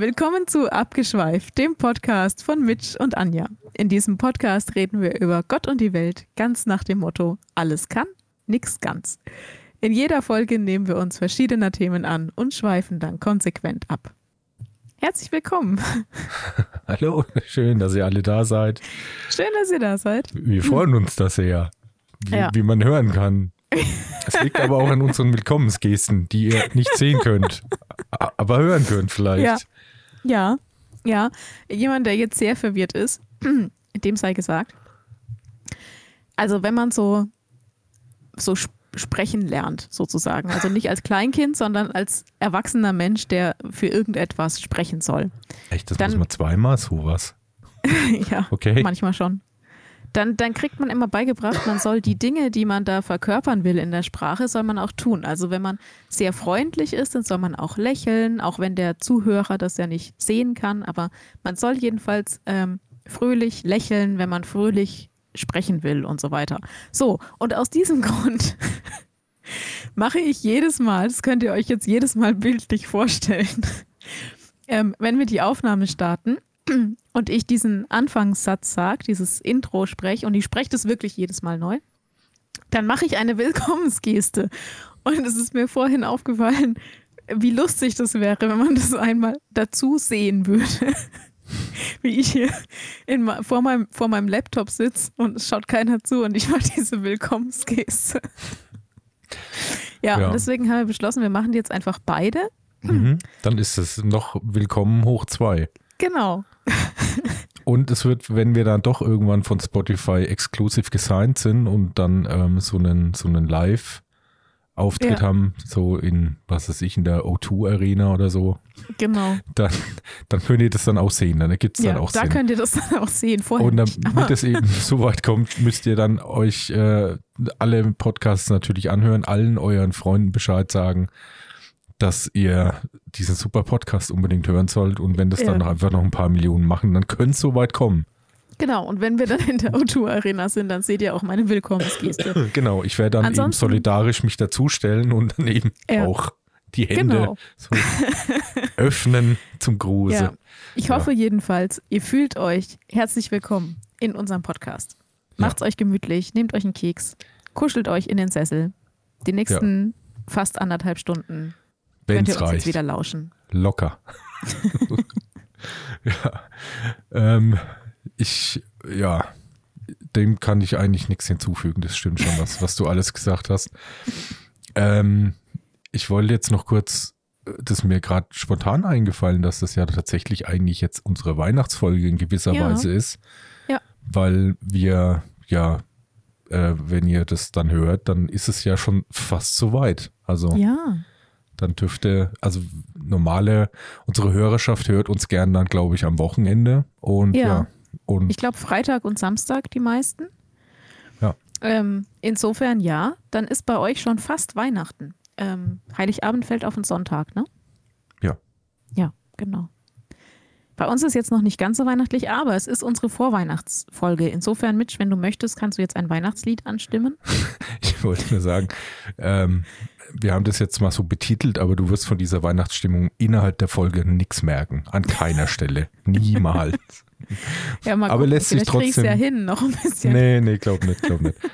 Willkommen zu Abgeschweift, dem Podcast von Mitch und Anja. In diesem Podcast reden wir über Gott und die Welt, ganz nach dem Motto: alles kann, nix ganz. In jeder Folge nehmen wir uns verschiedener Themen an und schweifen dann konsequent ab. Herzlich willkommen. Hallo, schön, dass ihr alle da seid. Schön, dass ihr da seid. Wir freuen uns das sehr, wie, ja. wie man hören kann. Es liegt aber auch an unseren Willkommensgesten, die ihr nicht sehen könnt, aber hören könnt vielleicht. Ja, ja. ja. Jemand, der jetzt sehr verwirrt ist, dem sei gesagt. Also wenn man so, so sprechen lernt, sozusagen. Also nicht als Kleinkind, sondern als erwachsener Mensch, der für irgendetwas sprechen soll. Echt, das Dann, muss man zweimal sowas? ja, okay. manchmal schon dann, dann kriegt man immer beigebracht, man soll die Dinge, die man da verkörpern will in der Sprache, soll man auch tun. Also wenn man sehr freundlich ist, dann soll man auch lächeln, auch wenn der Zuhörer das ja nicht sehen kann. Aber man soll jedenfalls ähm, fröhlich lächeln, wenn man fröhlich sprechen will und so weiter. So, und aus diesem Grund mache ich jedes Mal, das könnt ihr euch jetzt jedes Mal bildlich vorstellen, ähm, wenn wir die Aufnahme starten, und ich diesen Anfangssatz sage, dieses Intro spreche und ich spreche das wirklich jedes Mal neu, dann mache ich eine Willkommensgeste. Und es ist mir vorhin aufgefallen, wie lustig das wäre, wenn man das einmal dazu sehen würde. wie ich hier in, vor, meinem, vor meinem Laptop sitze und es schaut keiner zu und ich mache diese Willkommensgeste. ja, ja, und deswegen haben wir beschlossen, wir machen die jetzt einfach beide. Mhm. Dann ist es noch Willkommen hoch zwei. Genau. Und es wird, wenn wir dann doch irgendwann von Spotify exklusiv gesigned sind und dann ähm, so einen, so einen Live- Auftritt ja. haben, so in, was weiß ich, in der O2 Arena oder so. Genau. Dann, dann könnt ihr das dann auch sehen. Dann gibt es ja, dann auch da Sinn. könnt ihr das dann auch sehen. Vorher Und damit es eben so weit kommt, müsst ihr dann euch äh, alle Podcasts natürlich anhören, allen euren Freunden Bescheid sagen dass ihr diesen super Podcast unbedingt hören sollt. Und wenn das ja. dann einfach noch ein paar Millionen machen, dann könnte es so weit kommen. Genau, und wenn wir dann in der O2 Arena sind, dann seht ihr auch meine Willkommensgeste. Genau, ich werde dann Ansonsten, eben solidarisch mich dazustellen und dann eben ja. auch die Hände genau. so öffnen zum Gruße. Ja. Ich hoffe jedenfalls, ihr fühlt euch herzlich willkommen in unserem Podcast. Macht's euch gemütlich, nehmt euch einen Keks, kuschelt euch in den Sessel. Die nächsten fast anderthalb Stunden wenn Könnt ihr uns reicht. jetzt wieder lauschen. Locker. ja. Ähm, ich, ja, dem kann ich eigentlich nichts hinzufügen. Das stimmt schon, was, was du alles gesagt hast. Ähm, ich wollte jetzt noch kurz, das ist mir gerade spontan eingefallen, dass das ja tatsächlich eigentlich jetzt unsere Weihnachtsfolge in gewisser ja. Weise ist. Ja. Weil wir ja, äh, wenn ihr das dann hört, dann ist es ja schon fast so weit. Also. Ja dann dürfte, also normale, unsere Hörerschaft hört uns gern dann, glaube ich, am Wochenende. Und ja, ja und ich glaube Freitag und Samstag die meisten. Ja. Ähm, insofern ja, dann ist bei euch schon fast Weihnachten. Ähm, Heiligabend fällt auf den Sonntag, ne? Ja. Ja, genau. Bei uns ist jetzt noch nicht ganz so weihnachtlich, aber es ist unsere Vorweihnachtsfolge. Insofern, Mitch, wenn du möchtest, kannst du jetzt ein Weihnachtslied anstimmen. ich wollte nur sagen, ähm, wir haben das jetzt mal so betitelt, aber du wirst von dieser Weihnachtsstimmung innerhalb der Folge nichts merken. An keiner Stelle. Niemals. ja, mal aber gucken, lässt sich trotzdem. ja hin, noch ein bisschen. Nee, nee, glaub nicht, glaub nicht.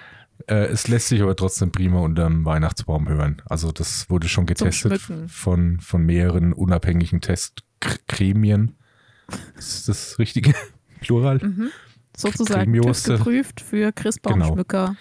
Äh, es lässt sich aber trotzdem prima unter dem Weihnachtsbaum hören. Also das wurde schon getestet von, von mehreren unabhängigen Testgremien. Ist das richtige Plural? Mhm. Sozusagen geprüft für Christbaumschmücker. Genau.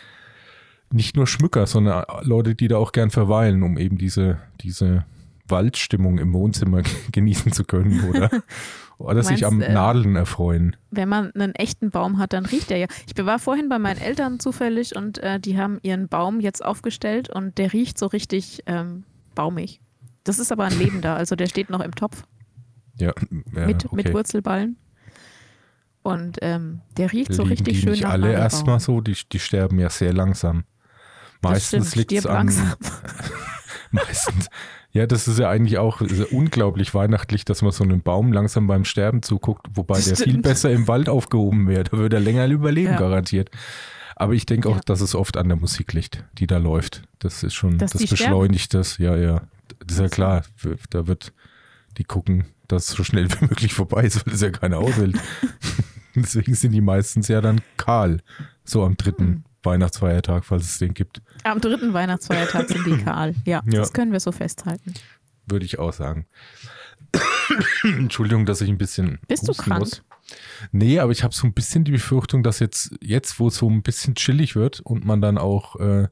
Nicht nur Schmücker, sondern Leute, die da auch gern verweilen, um eben diese, diese Waldstimmung im Wohnzimmer genießen zu können oder, oder sich am äh, Nadeln erfreuen. Wenn man einen echten Baum hat, dann riecht der ja. Ich war vorhin bei meinen Eltern zufällig und äh, die haben ihren Baum jetzt aufgestellt und der riecht so richtig ähm, baumig. Das ist aber ein lebender, also der steht noch im Topf. Ja, ja mit, okay. mit Wurzelballen. Und ähm, der riecht Liegen so richtig die schön nicht alle erstmal so, die, die sterben ja sehr langsam. Meistens liegt es an. meistens. Ja, das ist ja eigentlich auch ja unglaublich weihnachtlich, dass man so einem Baum langsam beim Sterben zuguckt, wobei der viel besser im Wald aufgehoben wäre. Da würde er länger überleben, ja. garantiert. Aber ich denke auch, ja. dass es oft an der Musik liegt, die da läuft. Das ist schon, dass das beschleunigt sterben? das. Ja, ja. Das ist ja klar. Da wird Die gucken, dass es so schnell wie möglich vorbei ist, weil es ja keiner aushält. Deswegen sind die meistens ja dann kahl. So am dritten hm. Weihnachtsfeiertag, falls es den gibt. Am dritten Weihnachtsfeiertag sind die kahl. Ja, ja, das können wir so festhalten. Würde ich auch sagen. Entschuldigung, dass ich ein bisschen. Bist du krank? Muss. Nee, aber ich habe so ein bisschen die Befürchtung, dass jetzt, jetzt, wo es so ein bisschen chillig wird und man dann auch äh,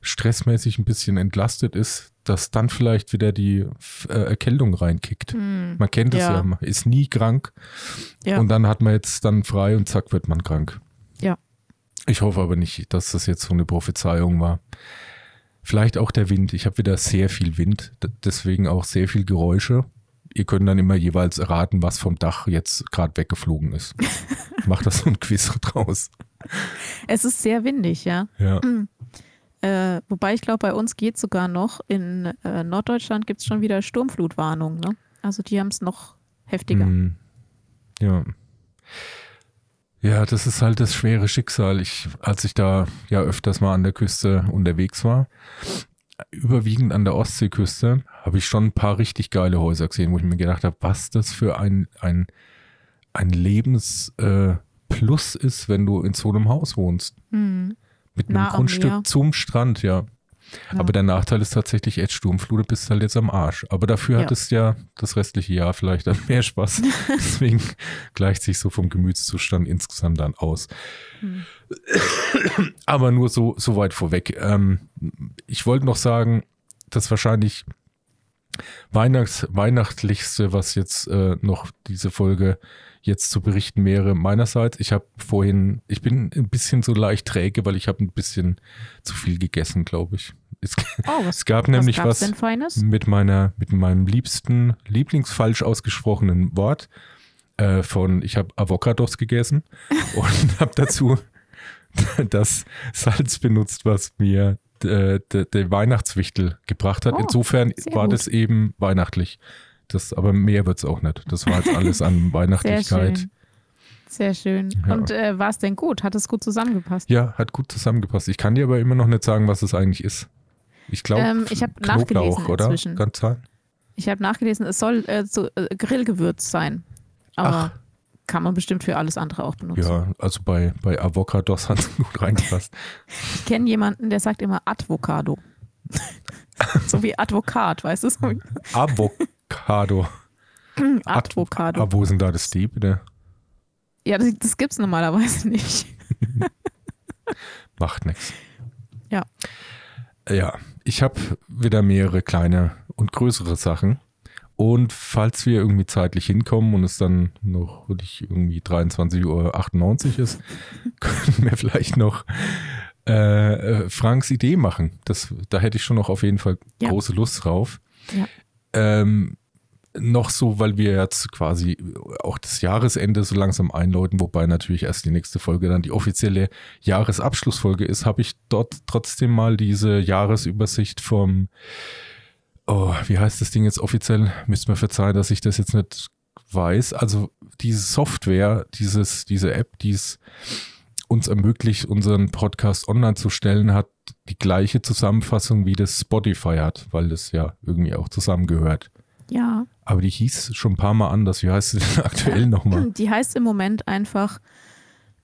stressmäßig ein bisschen entlastet ist, dass dann vielleicht wieder die äh, Erkältung reinkickt. Hm, man kennt es ja. ja, man ist nie krank ja. und dann hat man jetzt dann frei und zack wird man krank. Ja. Ich hoffe aber nicht, dass das jetzt so eine Prophezeiung war. Vielleicht auch der Wind. Ich habe wieder sehr viel Wind, deswegen auch sehr viel Geräusche. Ihr könnt dann immer jeweils erraten, was vom Dach jetzt gerade weggeflogen ist. Macht das so ein Quiz draus. Es ist sehr windig, ja. Ja. Äh, wobei ich glaube, bei uns geht sogar noch. In äh, Norddeutschland gibt es schon wieder Sturmflutwarnung. Ne? Also die haben es noch heftiger. Mm, ja. Ja, das ist halt das schwere Schicksal. Ich, als ich da ja öfters mal an der Küste unterwegs war, überwiegend an der Ostseeküste, habe ich schon ein paar richtig geile Häuser gesehen, wo ich mir gedacht habe, was das für ein, ein, ein Lebensplus äh, ist, wenn du in so einem Haus wohnst. Mhm. Mit einem Grundstück zum Strand, ja. Ja. Aber der Nachteil ist tatsächlich, jetzt Sturmflut bist halt jetzt am Arsch. Aber dafür ja. hat es ja das restliche Jahr vielleicht dann mehr Spaß. Deswegen gleicht sich so vom Gemütszustand insgesamt dann aus. Hm. Aber nur so, so weit vorweg. Ähm, ich wollte noch sagen, dass wahrscheinlich Weihnachts Weihnachtlichste, was jetzt äh, noch diese Folge jetzt zu berichten wäre meinerseits. Ich habe vorhin, ich bin ein bisschen so leicht träge, weil ich habe ein bisschen zu viel gegessen, glaube ich. Es, oh, was, es gab was nämlich was mit meiner, mit meinem liebsten, lieblingsfalsch ausgesprochenen Wort äh, von, ich habe Avocados gegessen und habe dazu das Salz benutzt, was mir der, der, der Weihnachtswichtel gebracht hat. Oh, Insofern war gut. das eben weihnachtlich. Das, aber mehr wird es auch nicht. Das war jetzt alles an Weihnachtlichkeit. Sehr schön. Sehr schön. Ja. Und äh, war es denn gut? Hat es gut zusammengepasst? Ja, hat gut zusammengepasst. Ich kann dir aber immer noch nicht sagen, was es eigentlich ist. Ich glaube, ähm, ich habe nachgelesen oder? Inzwischen. Kann sein. Ich habe nachgelesen, es soll äh, so, äh, Grillgewürz sein. Aber Ach. kann man bestimmt für alles andere auch benutzen. Ja, also bei, bei Avocados hat es gut reingepasst. ich kenne jemanden, der sagt immer Advocado. so wie Advokat, weißt du? Avocado. Avocado. Advocado. Aber wo sind da das D bitte? Ja, das, das gibt es normalerweise nicht. Macht nichts. Ja. Ja, ich habe wieder mehrere kleine und größere Sachen. Und falls wir irgendwie zeitlich hinkommen und es dann noch nicht irgendwie 23.98 Uhr ist, können wir vielleicht noch äh, äh, Franks Idee machen. Das, da hätte ich schon noch auf jeden Fall ja. große Lust drauf. Ja. Ähm, noch so, weil wir jetzt quasi auch das Jahresende so langsam einläuten, wobei natürlich erst die nächste Folge dann die offizielle Jahresabschlussfolge ist, habe ich dort trotzdem mal diese Jahresübersicht vom, oh, wie heißt das Ding jetzt offiziell? Müsst mir verzeihen, dass ich das jetzt nicht weiß. Also diese Software, dieses, diese App, die es uns ermöglicht, unseren Podcast online zu stellen, hat die gleiche Zusammenfassung wie das Spotify hat, weil das ja irgendwie auch zusammengehört. Ja. Aber die hieß schon ein paar Mal anders. Wie heißt sie denn aktuell nochmal? Die heißt im Moment einfach,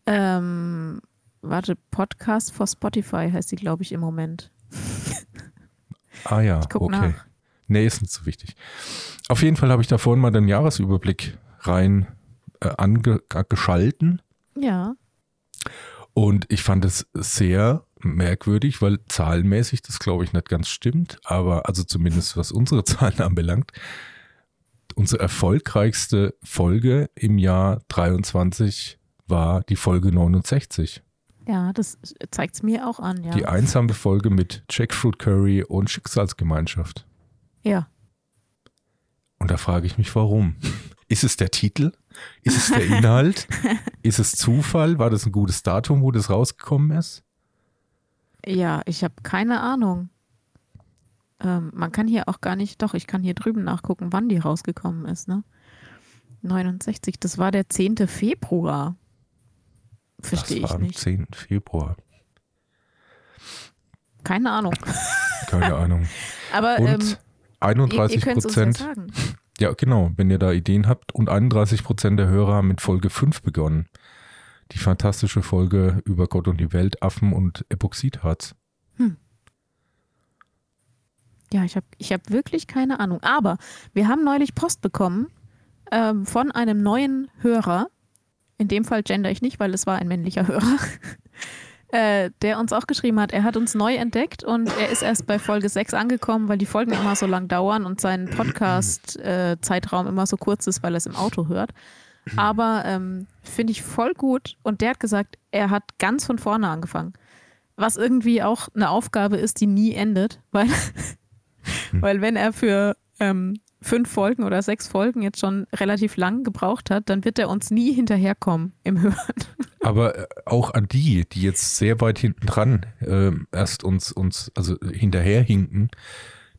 ähm, warte, Podcast for Spotify heißt sie, glaube ich, im Moment. ah ja, okay. Nach. Nee, ist nicht so wichtig. Auf jeden Fall habe ich da vorhin mal den Jahresüberblick rein äh, angeschalten. Ja. Und ich fand es sehr merkwürdig, weil zahlenmäßig das glaube ich nicht ganz stimmt, aber also zumindest was unsere Zahlen anbelangt, unsere erfolgreichste Folge im Jahr 23 war die Folge 69. Ja, das zeigt es mir auch an, ja. Die einsame Folge mit Jackfruit Curry und Schicksalsgemeinschaft. Ja. Und da frage ich mich, warum? Ist es der Titel? Ist es der Inhalt? ist es Zufall? War das ein gutes Datum, wo das rausgekommen ist? Ja, ich habe keine Ahnung. Ähm, man kann hier auch gar nicht, doch, ich kann hier drüben nachgucken, wann die rausgekommen ist, ne? 69, das war der 10. Februar. Verstehe ich nicht. 10. Februar. Keine Ahnung. Keine Ahnung. Aber Und ähm, 31 ihr, ihr Prozent. Ja Ja, genau, wenn ihr da Ideen habt. Und 31 Prozent der Hörer haben mit Folge 5 begonnen. Die fantastische Folge über Gott und die Welt, Affen und Epoxidharz. Hm. Ja, ich habe ich hab wirklich keine Ahnung. Aber wir haben neulich Post bekommen ähm, von einem neuen Hörer. In dem Fall gender ich nicht, weil es war ein männlicher Hörer. äh, der uns auch geschrieben hat, er hat uns neu entdeckt und er ist erst bei Folge 6 angekommen, weil die Folgen immer so lang dauern und sein Podcast-Zeitraum äh, immer so kurz ist, weil er es im Auto hört. Aber ähm, finde ich voll gut und der hat gesagt, er hat ganz von vorne angefangen. Was irgendwie auch eine Aufgabe ist, die nie endet, weil. Weil wenn er für ähm, fünf Folgen oder sechs Folgen jetzt schon relativ lang gebraucht hat, dann wird er uns nie hinterherkommen im Hören. Aber äh, auch an die, die jetzt sehr weit hinten dran äh, erst uns, uns also hinterherhinken,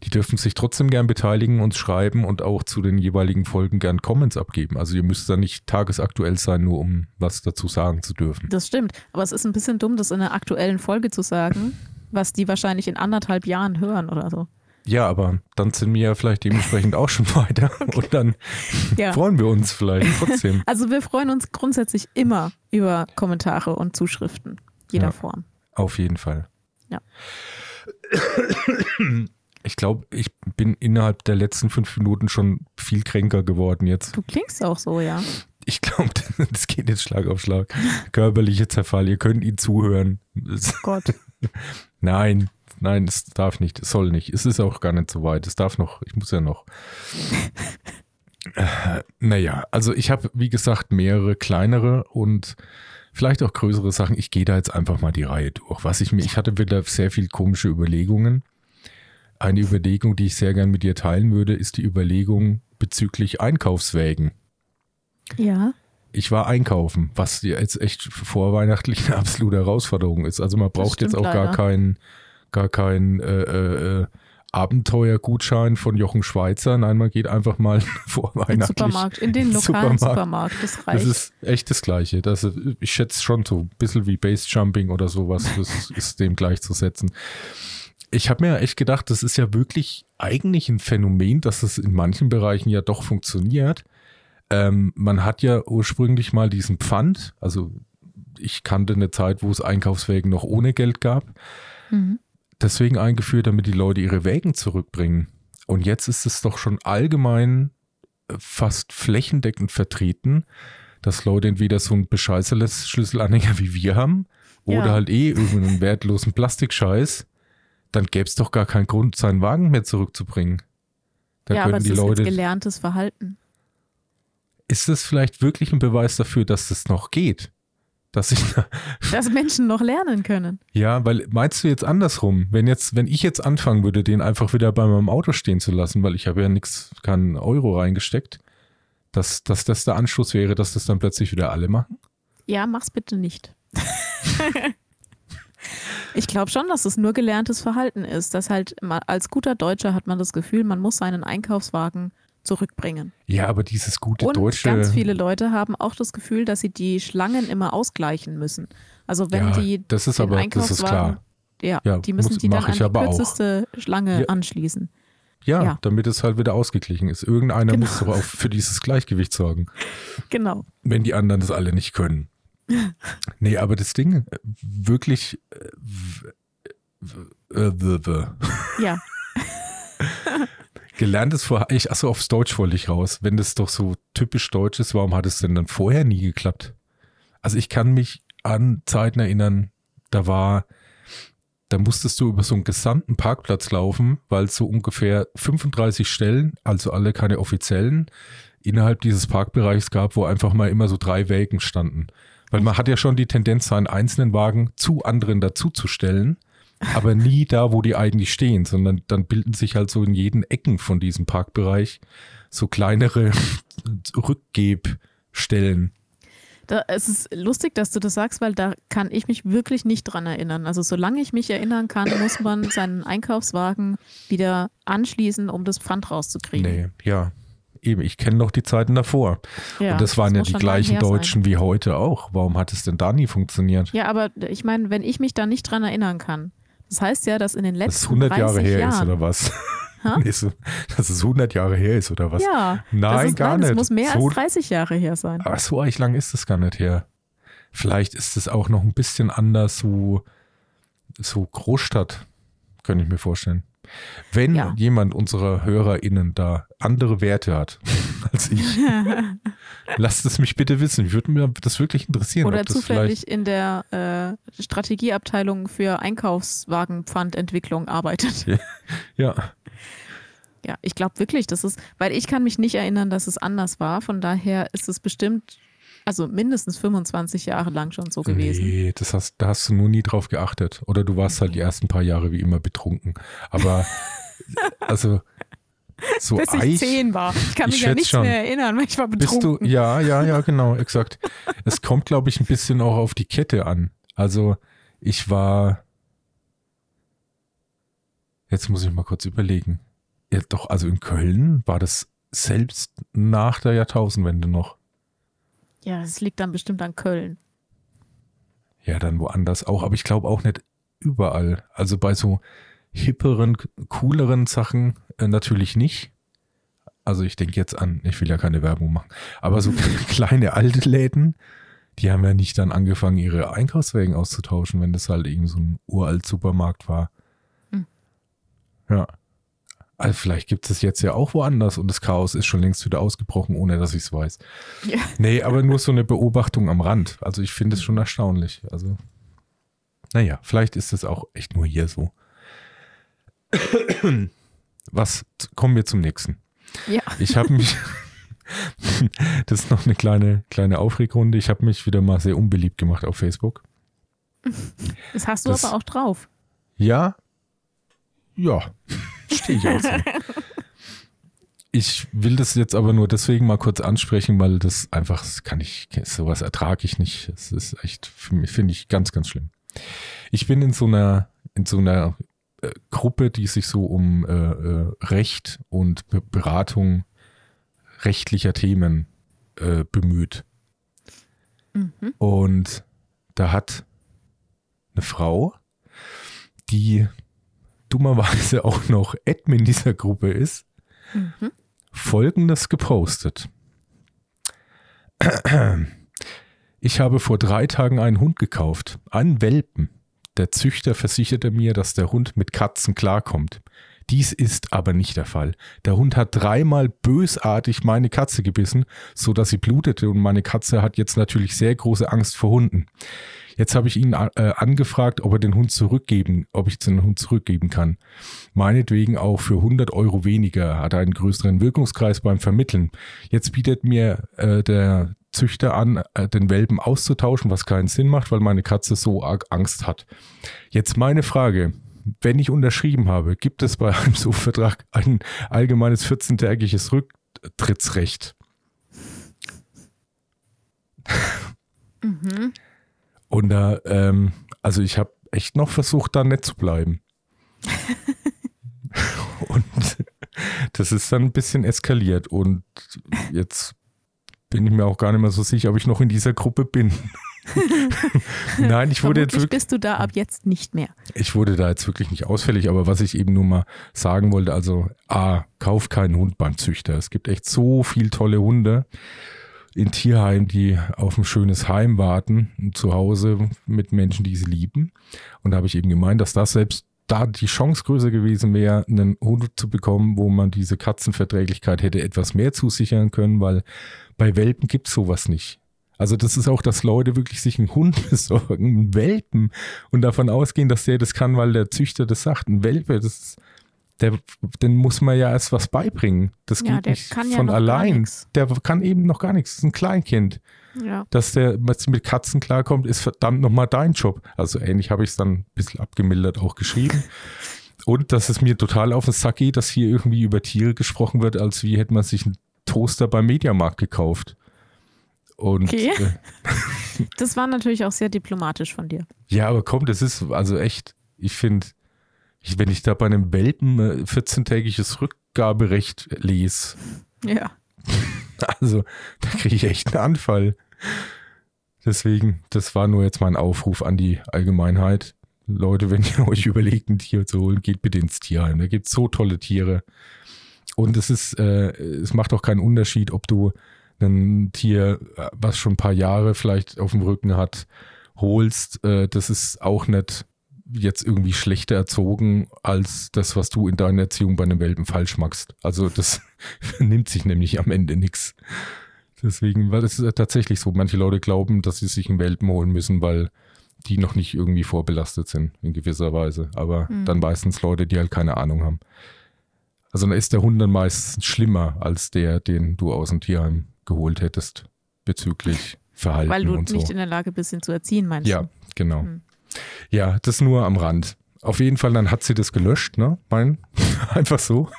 die dürfen sich trotzdem gern beteiligen, uns schreiben und auch zu den jeweiligen Folgen gern Comments abgeben. Also ihr müsst da nicht tagesaktuell sein, nur um was dazu sagen zu dürfen. Das stimmt. Aber es ist ein bisschen dumm, das in einer aktuellen Folge zu sagen, was die wahrscheinlich in anderthalb Jahren hören oder so. Ja, aber dann sind wir ja vielleicht dementsprechend auch schon weiter okay. und dann ja. freuen wir uns vielleicht trotzdem. Also wir freuen uns grundsätzlich immer über Kommentare und Zuschriften jeder ja, Form. Auf jeden Fall. Ja. Ich glaube, ich bin innerhalb der letzten fünf Minuten schon viel kränker geworden jetzt. Du klingst auch so, ja. Ich glaube, das geht jetzt Schlag auf Schlag. Körperlicher Zerfall, ihr könnt ihn zuhören. Gott. Nein, nein, es darf nicht, es soll nicht. Es ist auch gar nicht so weit. Es darf noch, ich muss ja noch. äh, naja, also ich habe, wie gesagt, mehrere kleinere und vielleicht auch größere Sachen. Ich gehe da jetzt einfach mal die Reihe durch. Was ich mir, ich hatte wieder sehr viel komische Überlegungen. Eine Überlegung, die ich sehr gern mit dir teilen würde, ist die Überlegung bezüglich Einkaufswägen. Ja. Ich war einkaufen, was jetzt echt vorweihnachtlich eine absolute Herausforderung ist. Also man braucht jetzt auch leider. gar keinen gar kein äh, äh, Abenteuergutschein von Jochen Schweizer. Nein, man geht einfach mal vorweihnachtlich. Supermarkt, in den lokalen Supermarkt. Supermarkt. Das reicht. Das ist echt das Gleiche. Das, ich schätze schon so ein bisschen wie Basejumping oder sowas. Das ist dem gleichzusetzen. Ich habe mir echt gedacht, das ist ja wirklich eigentlich ein Phänomen, dass es in manchen Bereichen ja doch funktioniert. Ähm, man hat ja ursprünglich mal diesen Pfand, also ich kannte eine Zeit, wo es Einkaufswägen noch ohne Geld gab. Mhm deswegen eingeführt, damit die Leute ihre Wägen zurückbringen. Und jetzt ist es doch schon allgemein äh, fast flächendeckend vertreten, dass Leute entweder so ein bescheißerles Schlüsselanhänger wie wir haben ja. oder halt eh irgendeinen wertlosen Plastikscheiß. Dann gäbe es doch gar keinen Grund, seinen Wagen mehr zurückzubringen. Da ja, aber es ist Leute, gelerntes Verhalten. Ist das vielleicht wirklich ein Beweis dafür, dass das noch geht? Dass ich dass Menschen noch lernen können. Ja, weil meinst du jetzt andersrum, wenn jetzt, wenn ich jetzt anfangen würde, den einfach wieder bei meinem Auto stehen zu lassen, weil ich habe ja nichts, keinen Euro reingesteckt, dass, dass das der Anschluss wäre, dass das dann plötzlich wieder alle machen? Ja, mach's bitte nicht. ich glaube schon, dass es nur gelerntes Verhalten ist, dass halt als guter Deutscher hat man das Gefühl, man muss seinen Einkaufswagen zurückbringen. Ja, aber dieses gute und deutsche. Ganz viele Leute haben auch das Gefühl, dass sie die Schlangen immer ausgleichen müssen. Also wenn ja, die das ist aber das ist klar. Ja, ja die müssen muss, die dann an die kürzeste auch. Schlange ja. anschließen. Ja, ja, damit es halt wieder ausgeglichen ist. Irgendeiner genau. muss doch auch für dieses Gleichgewicht sorgen. Genau. Wenn die anderen das alle nicht können. nee, aber das Ding, äh, wirklich. Äh, äh, ja. Gelerntes vor, ich, achso, aufs Deutsch wollte ich raus. Wenn das doch so typisch deutsch ist, warum hat es denn dann vorher nie geklappt? Also ich kann mich an Zeiten erinnern, da war, da musstest du über so einen gesamten Parkplatz laufen, weil es so ungefähr 35 Stellen, also alle keine offiziellen, innerhalb dieses Parkbereichs gab, wo einfach mal immer so drei Wägen standen. Weil man hat ja schon die Tendenz, seinen einzelnen Wagen zu anderen dazuzustellen aber nie da, wo die eigentlich stehen, sondern dann bilden sich halt so in jeden Ecken von diesem Parkbereich so kleinere Rückgebstellen. Da, es ist lustig, dass du das sagst, weil da kann ich mich wirklich nicht dran erinnern. Also solange ich mich erinnern kann, muss man seinen Einkaufswagen wieder anschließen, um das Pfand rauszukriegen. Nee, ja. Eben, ich kenne noch die Zeiten davor. Ja, Und das waren das ja die gleichen Deutschen sein. wie heute auch. Warum hat es denn da nie funktioniert? Ja, aber ich meine, wenn ich mich da nicht dran erinnern kann, das heißt ja, dass in den letzten das 100 Jahre her Jahren, ist oder was? Nee, so, dass es 100 Jahre her ist oder was? Ja. Nein, ist, gar nein, nicht. Es muss mehr so, als 30 Jahre her sein. Aber so eigentlich lang ist es gar nicht her. Vielleicht ist es auch noch ein bisschen anders, so, so Großstadt, könnte ich mir vorstellen. Wenn ja. jemand unserer HörerInnen da andere Werte hat als ich, lasst es mich bitte wissen. Ich würde mir das wirklich interessieren. Oder zufällig in der äh, Strategieabteilung für Einkaufswagenpfandentwicklung arbeitet. Ja. ja. Ja, ich glaube wirklich, das ist, weil ich kann mich nicht erinnern, dass es anders war. Von daher ist es bestimmt, also mindestens 25 Jahre lang schon so gewesen. Nee, das hast, da hast du nur nie drauf geachtet. Oder du warst halt die ersten paar Jahre wie immer betrunken. Aber also so Bis ich Eich, zehn war. Ich kann mich ja nicht mehr erinnern, weil ich war betrunken. Bist du, ja, ja, ja, genau, exakt. es kommt, glaube ich, ein bisschen auch auf die Kette an. Also ich war, jetzt muss ich mal kurz überlegen. Ja, doch, also in Köln war das selbst nach der Jahrtausendwende noch. Ja, es liegt dann bestimmt an Köln. Ja, dann woanders auch, aber ich glaube auch nicht überall. Also bei so hipperen, cooleren Sachen äh, natürlich nicht. Also ich denke jetzt an, ich will ja keine Werbung machen, aber so kleine alte Läden, die haben ja nicht dann angefangen, ihre Einkaufswägen auszutauschen, wenn das halt eben so ein uralt Supermarkt war. Hm. Ja. Also vielleicht gibt es jetzt ja auch woanders und das Chaos ist schon längst wieder ausgebrochen, ohne dass ich es weiß. Ja. Nee, aber nur so eine Beobachtung am Rand. Also ich finde es schon erstaunlich. Also, naja, vielleicht ist es auch echt nur hier so. Was kommen wir zum nächsten? Ja. Ich habe mich, das ist noch eine kleine, kleine Aufregrunde. Ich habe mich wieder mal sehr unbeliebt gemacht auf Facebook. Das hast du das, aber auch drauf. Ja. Ja. Stehe ich auch so. Ich will das jetzt aber nur deswegen mal kurz ansprechen, weil das einfach, das kann ich, sowas ertrage ich nicht. Das ist echt, finde ich ganz, ganz schlimm. Ich bin in so einer, in so einer äh, Gruppe, die sich so um äh, äh, Recht und Be Beratung rechtlicher Themen äh, bemüht. Mhm. Und da hat eine Frau, die dummerweise auch noch Admin dieser Gruppe ist, mhm. folgendes gepostet. Ich habe vor drei Tagen einen Hund gekauft, einen Welpen. Der Züchter versicherte mir, dass der Hund mit Katzen klarkommt. Dies ist aber nicht der Fall. Der Hund hat dreimal bösartig meine Katze gebissen, so dass sie blutete und meine Katze hat jetzt natürlich sehr große Angst vor Hunden. Jetzt habe ich ihn äh, angefragt, ob er den Hund zurückgeben, ob ich den Hund zurückgeben kann. Meinetwegen auch für 100 Euro weniger, hat er einen größeren Wirkungskreis beim Vermitteln. Jetzt bietet mir äh, der Züchter an, äh, den Welpen auszutauschen, was keinen Sinn macht, weil meine Katze so arg Angst hat. Jetzt meine Frage. Wenn ich unterschrieben habe, gibt es bei einem so Vertrag ein allgemeines 14-tägiges Rücktrittsrecht? Mhm. Und da, ähm, also ich habe echt noch versucht, da nett zu bleiben. und das ist dann ein bisschen eskaliert. Und jetzt bin ich mir auch gar nicht mehr so sicher, ob ich noch in dieser Gruppe bin. Nein, ich wurde jetzt wirklich. bist du da ab jetzt nicht mehr. Ich wurde da jetzt wirklich nicht ausfällig, aber was ich eben nur mal sagen wollte, also A, kauf keinen Hund beim Züchter. Es gibt echt so viel tolle Hunde in Tierheimen, die auf ein schönes Heim warten, zu Hause mit Menschen, die sie lieben. Und da habe ich eben gemeint, dass das selbst da die Chance größer gewesen wäre, einen Hund zu bekommen, wo man diese Katzenverträglichkeit hätte etwas mehr zusichern können, weil bei Welpen gibt es sowas nicht. Also das ist auch, dass Leute wirklich sich einen Hund besorgen, einen Welpen und davon ausgehen, dass der das kann, weil der Züchter das sagt. Ein Welpe, das ist, der, den muss man ja erst was beibringen. Das ja, geht nicht von ja allein. Der kann eben noch gar nichts. Das ist ein Kleinkind. Ja. Dass der mit Katzen klarkommt, ist verdammt nochmal dein Job. Also ähnlich habe ich es dann ein bisschen abgemildert auch geschrieben. Und dass es mir total auf den Sack geht, dass hier irgendwie über Tiere gesprochen wird, als wie hätte man sich einen Toaster beim Mediamarkt gekauft. Und, okay. Äh, das war natürlich auch sehr diplomatisch von dir. Ja, aber komm, das ist also echt, ich finde, ich, wenn ich da bei einem Welpen 14-tägiges Rückgaberecht lese. Ja. Also, da kriege ich echt einen Anfall. Deswegen, das war nur jetzt mein Aufruf an die Allgemeinheit. Leute, wenn ihr euch überlegt, ein Tier zu holen, geht bitte ins Tierheim. Da gibt es so tolle Tiere. Und es ist, äh, es macht auch keinen Unterschied, ob du ein Tier, was schon ein paar Jahre vielleicht auf dem Rücken hat, holst. Äh, das ist auch nicht jetzt irgendwie schlechter erzogen als das, was du in deiner Erziehung bei einem Welpen falsch machst. Also das nimmt sich nämlich am Ende nichts. Deswegen, weil es ist tatsächlich so, manche Leute glauben, dass sie sich einen Welpen holen müssen, weil die noch nicht irgendwie vorbelastet sind in gewisser Weise. Aber mhm. dann meistens Leute, die halt keine Ahnung haben. Also dann ist der Hund dann meistens schlimmer als der, den du aus dem Tierheim geholt hättest bezüglich Verhalten Weil du und so. nicht in der Lage bist, ihn zu erziehen, meinst ja, du? Ja, genau. Mhm. Ja, das nur am Rand. Auf jeden Fall, dann hat sie das gelöscht, ne? Mein, einfach so.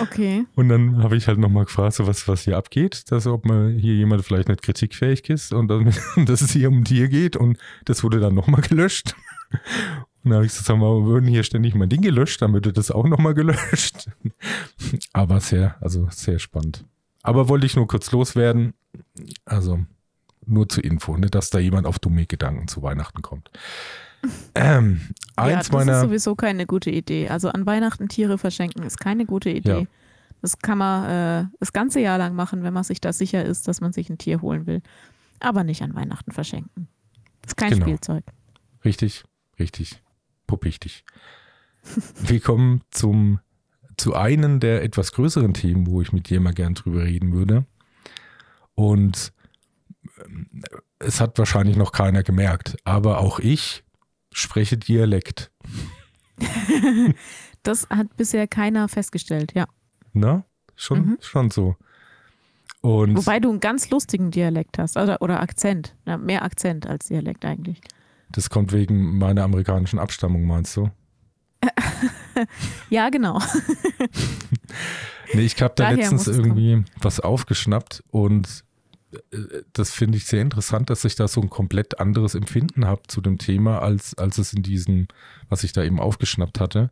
Okay. Und dann habe ich halt nochmal gefragt, so was, was hier abgeht, dass ob man hier jemand vielleicht nicht kritikfähig ist und dann, dass es hier um Tier geht und das wurde dann nochmal gelöscht. Und dann habe ich gesagt, sag mal, würden hier ständig mein Ding gelöscht, dann würde das auch nochmal gelöscht. Aber sehr, also sehr spannend. Aber wollte ich nur kurz loswerden. Also nur zur Info, ne, dass da jemand auf dumme Gedanken zu Weihnachten kommt. Ähm, ja, das meiner, ist sowieso keine gute Idee. Also an Weihnachten Tiere verschenken ist keine gute Idee. Ja. Das kann man äh, das ganze Jahr lang machen, wenn man sich da sicher ist, dass man sich ein Tier holen will. Aber nicht an Weihnachten verschenken. Das ist kein genau. Spielzeug. Richtig, richtig. Puppichtig. Wir kommen zum, zu einem der etwas größeren Themen, wo ich mit dir mal gern drüber reden würde. Und ähm, es hat wahrscheinlich noch keiner gemerkt, aber auch ich spreche Dialekt. das hat bisher keiner festgestellt, ja. Na, schon, mhm. schon so. Und Wobei du einen ganz lustigen Dialekt hast oder, oder Akzent. Ja, mehr Akzent als Dialekt eigentlich. Das kommt wegen meiner amerikanischen Abstammung, meinst du? ja, genau. nee, ich habe da Daher letztens irgendwie kommen. was aufgeschnappt und das finde ich sehr interessant, dass ich da so ein komplett anderes Empfinden habe zu dem Thema, als, als es in diesem, was ich da eben aufgeschnappt hatte.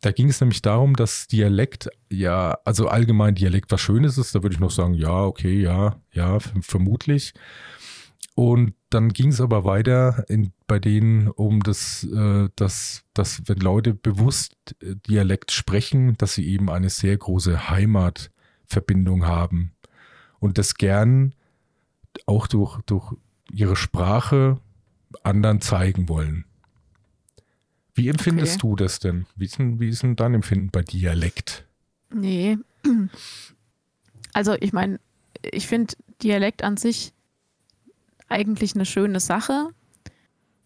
Da ging es nämlich darum, dass Dialekt, ja, also allgemein Dialekt was Schönes ist, da würde ich noch sagen, ja, okay, ja, ja, vermutlich. Und dann ging es aber weiter in, bei denen um das, äh, dass, dass wenn Leute bewusst äh, Dialekt sprechen, dass sie eben eine sehr große Heimatverbindung haben und das gern auch durch, durch ihre Sprache anderen zeigen wollen. Wie empfindest okay. du das denn? Wie ist, denn? wie ist denn dein Empfinden bei Dialekt? Nee. Also ich meine, ich finde Dialekt an sich eigentlich eine schöne Sache,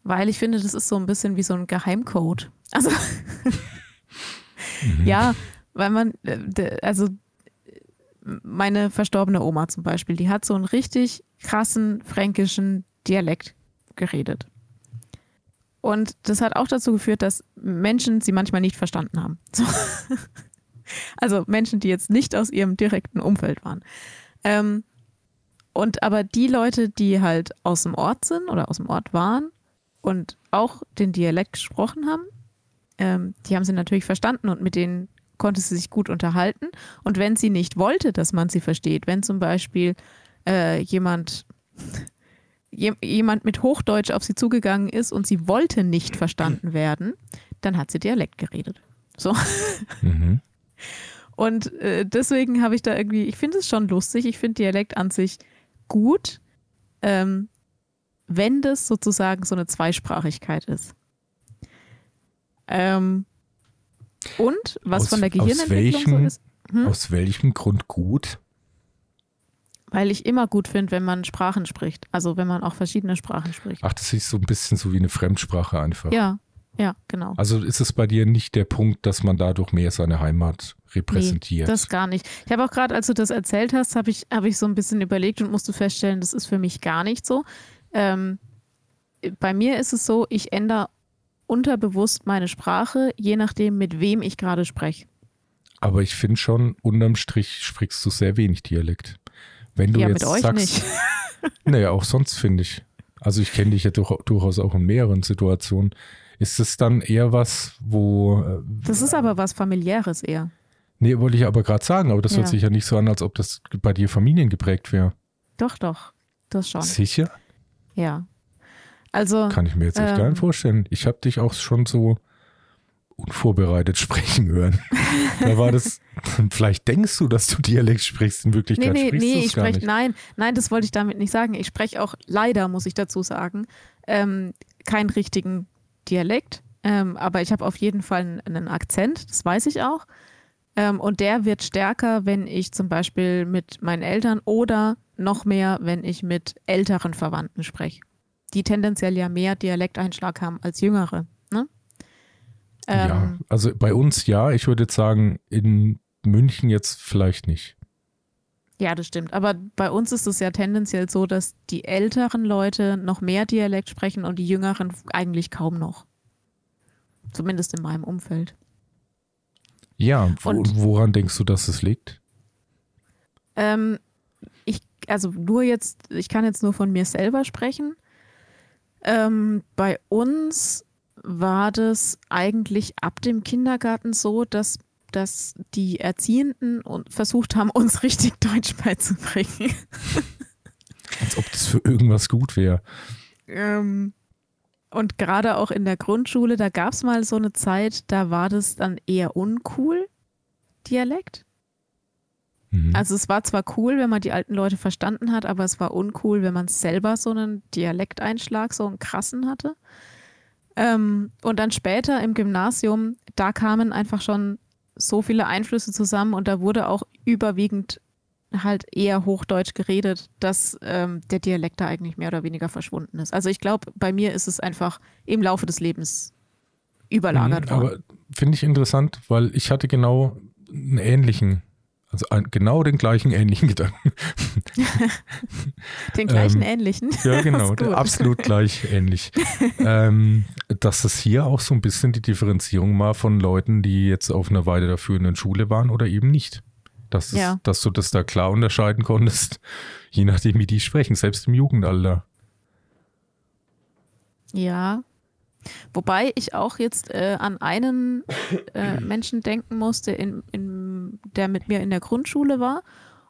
weil ich finde, das ist so ein bisschen wie so ein Geheimcode. Also mhm. ja, weil man, äh, also meine verstorbene Oma zum Beispiel, die hat so einen richtig krassen fränkischen Dialekt geredet. Und das hat auch dazu geführt, dass Menschen sie manchmal nicht verstanden haben. So. Also Menschen, die jetzt nicht aus ihrem direkten Umfeld waren. Ähm, und aber die Leute, die halt aus dem Ort sind oder aus dem Ort waren und auch den Dialekt gesprochen haben, ähm, die haben sie natürlich verstanden und mit denen konnte sie sich gut unterhalten. Und wenn sie nicht wollte, dass man sie versteht, wenn zum Beispiel äh, jemand, jemand mit Hochdeutsch auf sie zugegangen ist und sie wollte nicht verstanden werden, dann hat sie Dialekt geredet. So. Mhm. Und äh, deswegen habe ich da irgendwie, ich finde es schon lustig, ich finde Dialekt an sich gut, ähm, wenn das sozusagen so eine Zweisprachigkeit ist. Ähm, und was aus, von der Gehirnentwicklung welchem, so ist. Hm? Aus welchem Grund gut? Weil ich immer gut finde, wenn man Sprachen spricht. Also wenn man auch verschiedene Sprachen spricht. Ach, das ist so ein bisschen so wie eine Fremdsprache einfach. Ja, ja, genau. Also ist es bei dir nicht der Punkt, dass man dadurch mehr seine Heimat repräsentiert? Nee, das gar nicht. Ich habe auch gerade, als du das erzählt hast, habe ich, hab ich so ein bisschen überlegt und musste feststellen, das ist für mich gar nicht so. Ähm, bei mir ist es so, ich ändere unterbewusst meine Sprache, je nachdem, mit wem ich gerade spreche. Aber ich finde schon, unterm Strich sprichst du sehr wenig Dialekt. Wenn du ja, jetzt mit euch sagst, nicht. naja, auch sonst finde ich. Also ich kenne dich ja durch, durchaus auch in mehreren Situationen. Ist es dann eher was, wo. Äh, das ist aber was familiäres eher. Nee, wollte ich aber gerade sagen, aber das ja. hört sich ja nicht so an, als ob das bei dir familiengeprägt wäre. Doch, doch. Das schon. Sicher? Ja. Also kann ich mir jetzt echt ähm, gar nicht vorstellen. Ich habe dich auch schon so unvorbereitet sprechen hören. da war das, vielleicht denkst du, dass du Dialekt sprichst, in Wirklichkeit nee, nee, sprichst nee, ich spreche, nein, nein, das wollte ich damit nicht sagen. Ich spreche auch leider, muss ich dazu sagen, ähm, keinen richtigen Dialekt, ähm, aber ich habe auf jeden Fall einen Akzent, das weiß ich auch. Ähm, und der wird stärker, wenn ich zum Beispiel mit meinen Eltern oder noch mehr, wenn ich mit älteren Verwandten spreche, die tendenziell ja mehr Dialekteinschlag haben als jüngere. Ähm, ja, also bei uns ja. Ich würde jetzt sagen, in München jetzt vielleicht nicht. Ja, das stimmt. Aber bei uns ist es ja tendenziell so, dass die älteren Leute noch mehr Dialekt sprechen und die jüngeren eigentlich kaum noch. Zumindest in meinem Umfeld. Ja, wo, und woran denkst du, dass es liegt? Ähm, ich, also nur jetzt, ich kann jetzt nur von mir selber sprechen. Ähm, bei uns war das eigentlich ab dem Kindergarten so, dass, dass die Erziehenden versucht haben, uns richtig Deutsch beizubringen. Als ob das für irgendwas gut wäre. Ähm, und gerade auch in der Grundschule, da gab es mal so eine Zeit, da war das dann eher uncool, Dialekt. Mhm. Also es war zwar cool, wenn man die alten Leute verstanden hat, aber es war uncool, wenn man selber so einen Dialekteinschlag, so einen krassen hatte. Ähm, und dann später im Gymnasium, da kamen einfach schon so viele Einflüsse zusammen und da wurde auch überwiegend halt eher Hochdeutsch geredet, dass ähm, der Dialekt da eigentlich mehr oder weniger verschwunden ist. Also ich glaube, bei mir ist es einfach im Laufe des Lebens überlagert mhm, worden. Aber finde ich interessant, weil ich hatte genau einen ähnlichen also ein, genau den gleichen ähnlichen Gedanken. den gleichen ähm, ähnlichen? Ja, genau, absolut gleich ähnlich. ähm, dass es hier auch so ein bisschen die Differenzierung war von Leuten, die jetzt auf einer weiterführenden Schule waren oder eben nicht. Dass, es, ja. dass du das da klar unterscheiden konntest, je nachdem, wie die sprechen, selbst im Jugendalter. Ja, Wobei ich auch jetzt äh, an einen äh, Menschen denken musste, in, in, der mit mir in der Grundschule war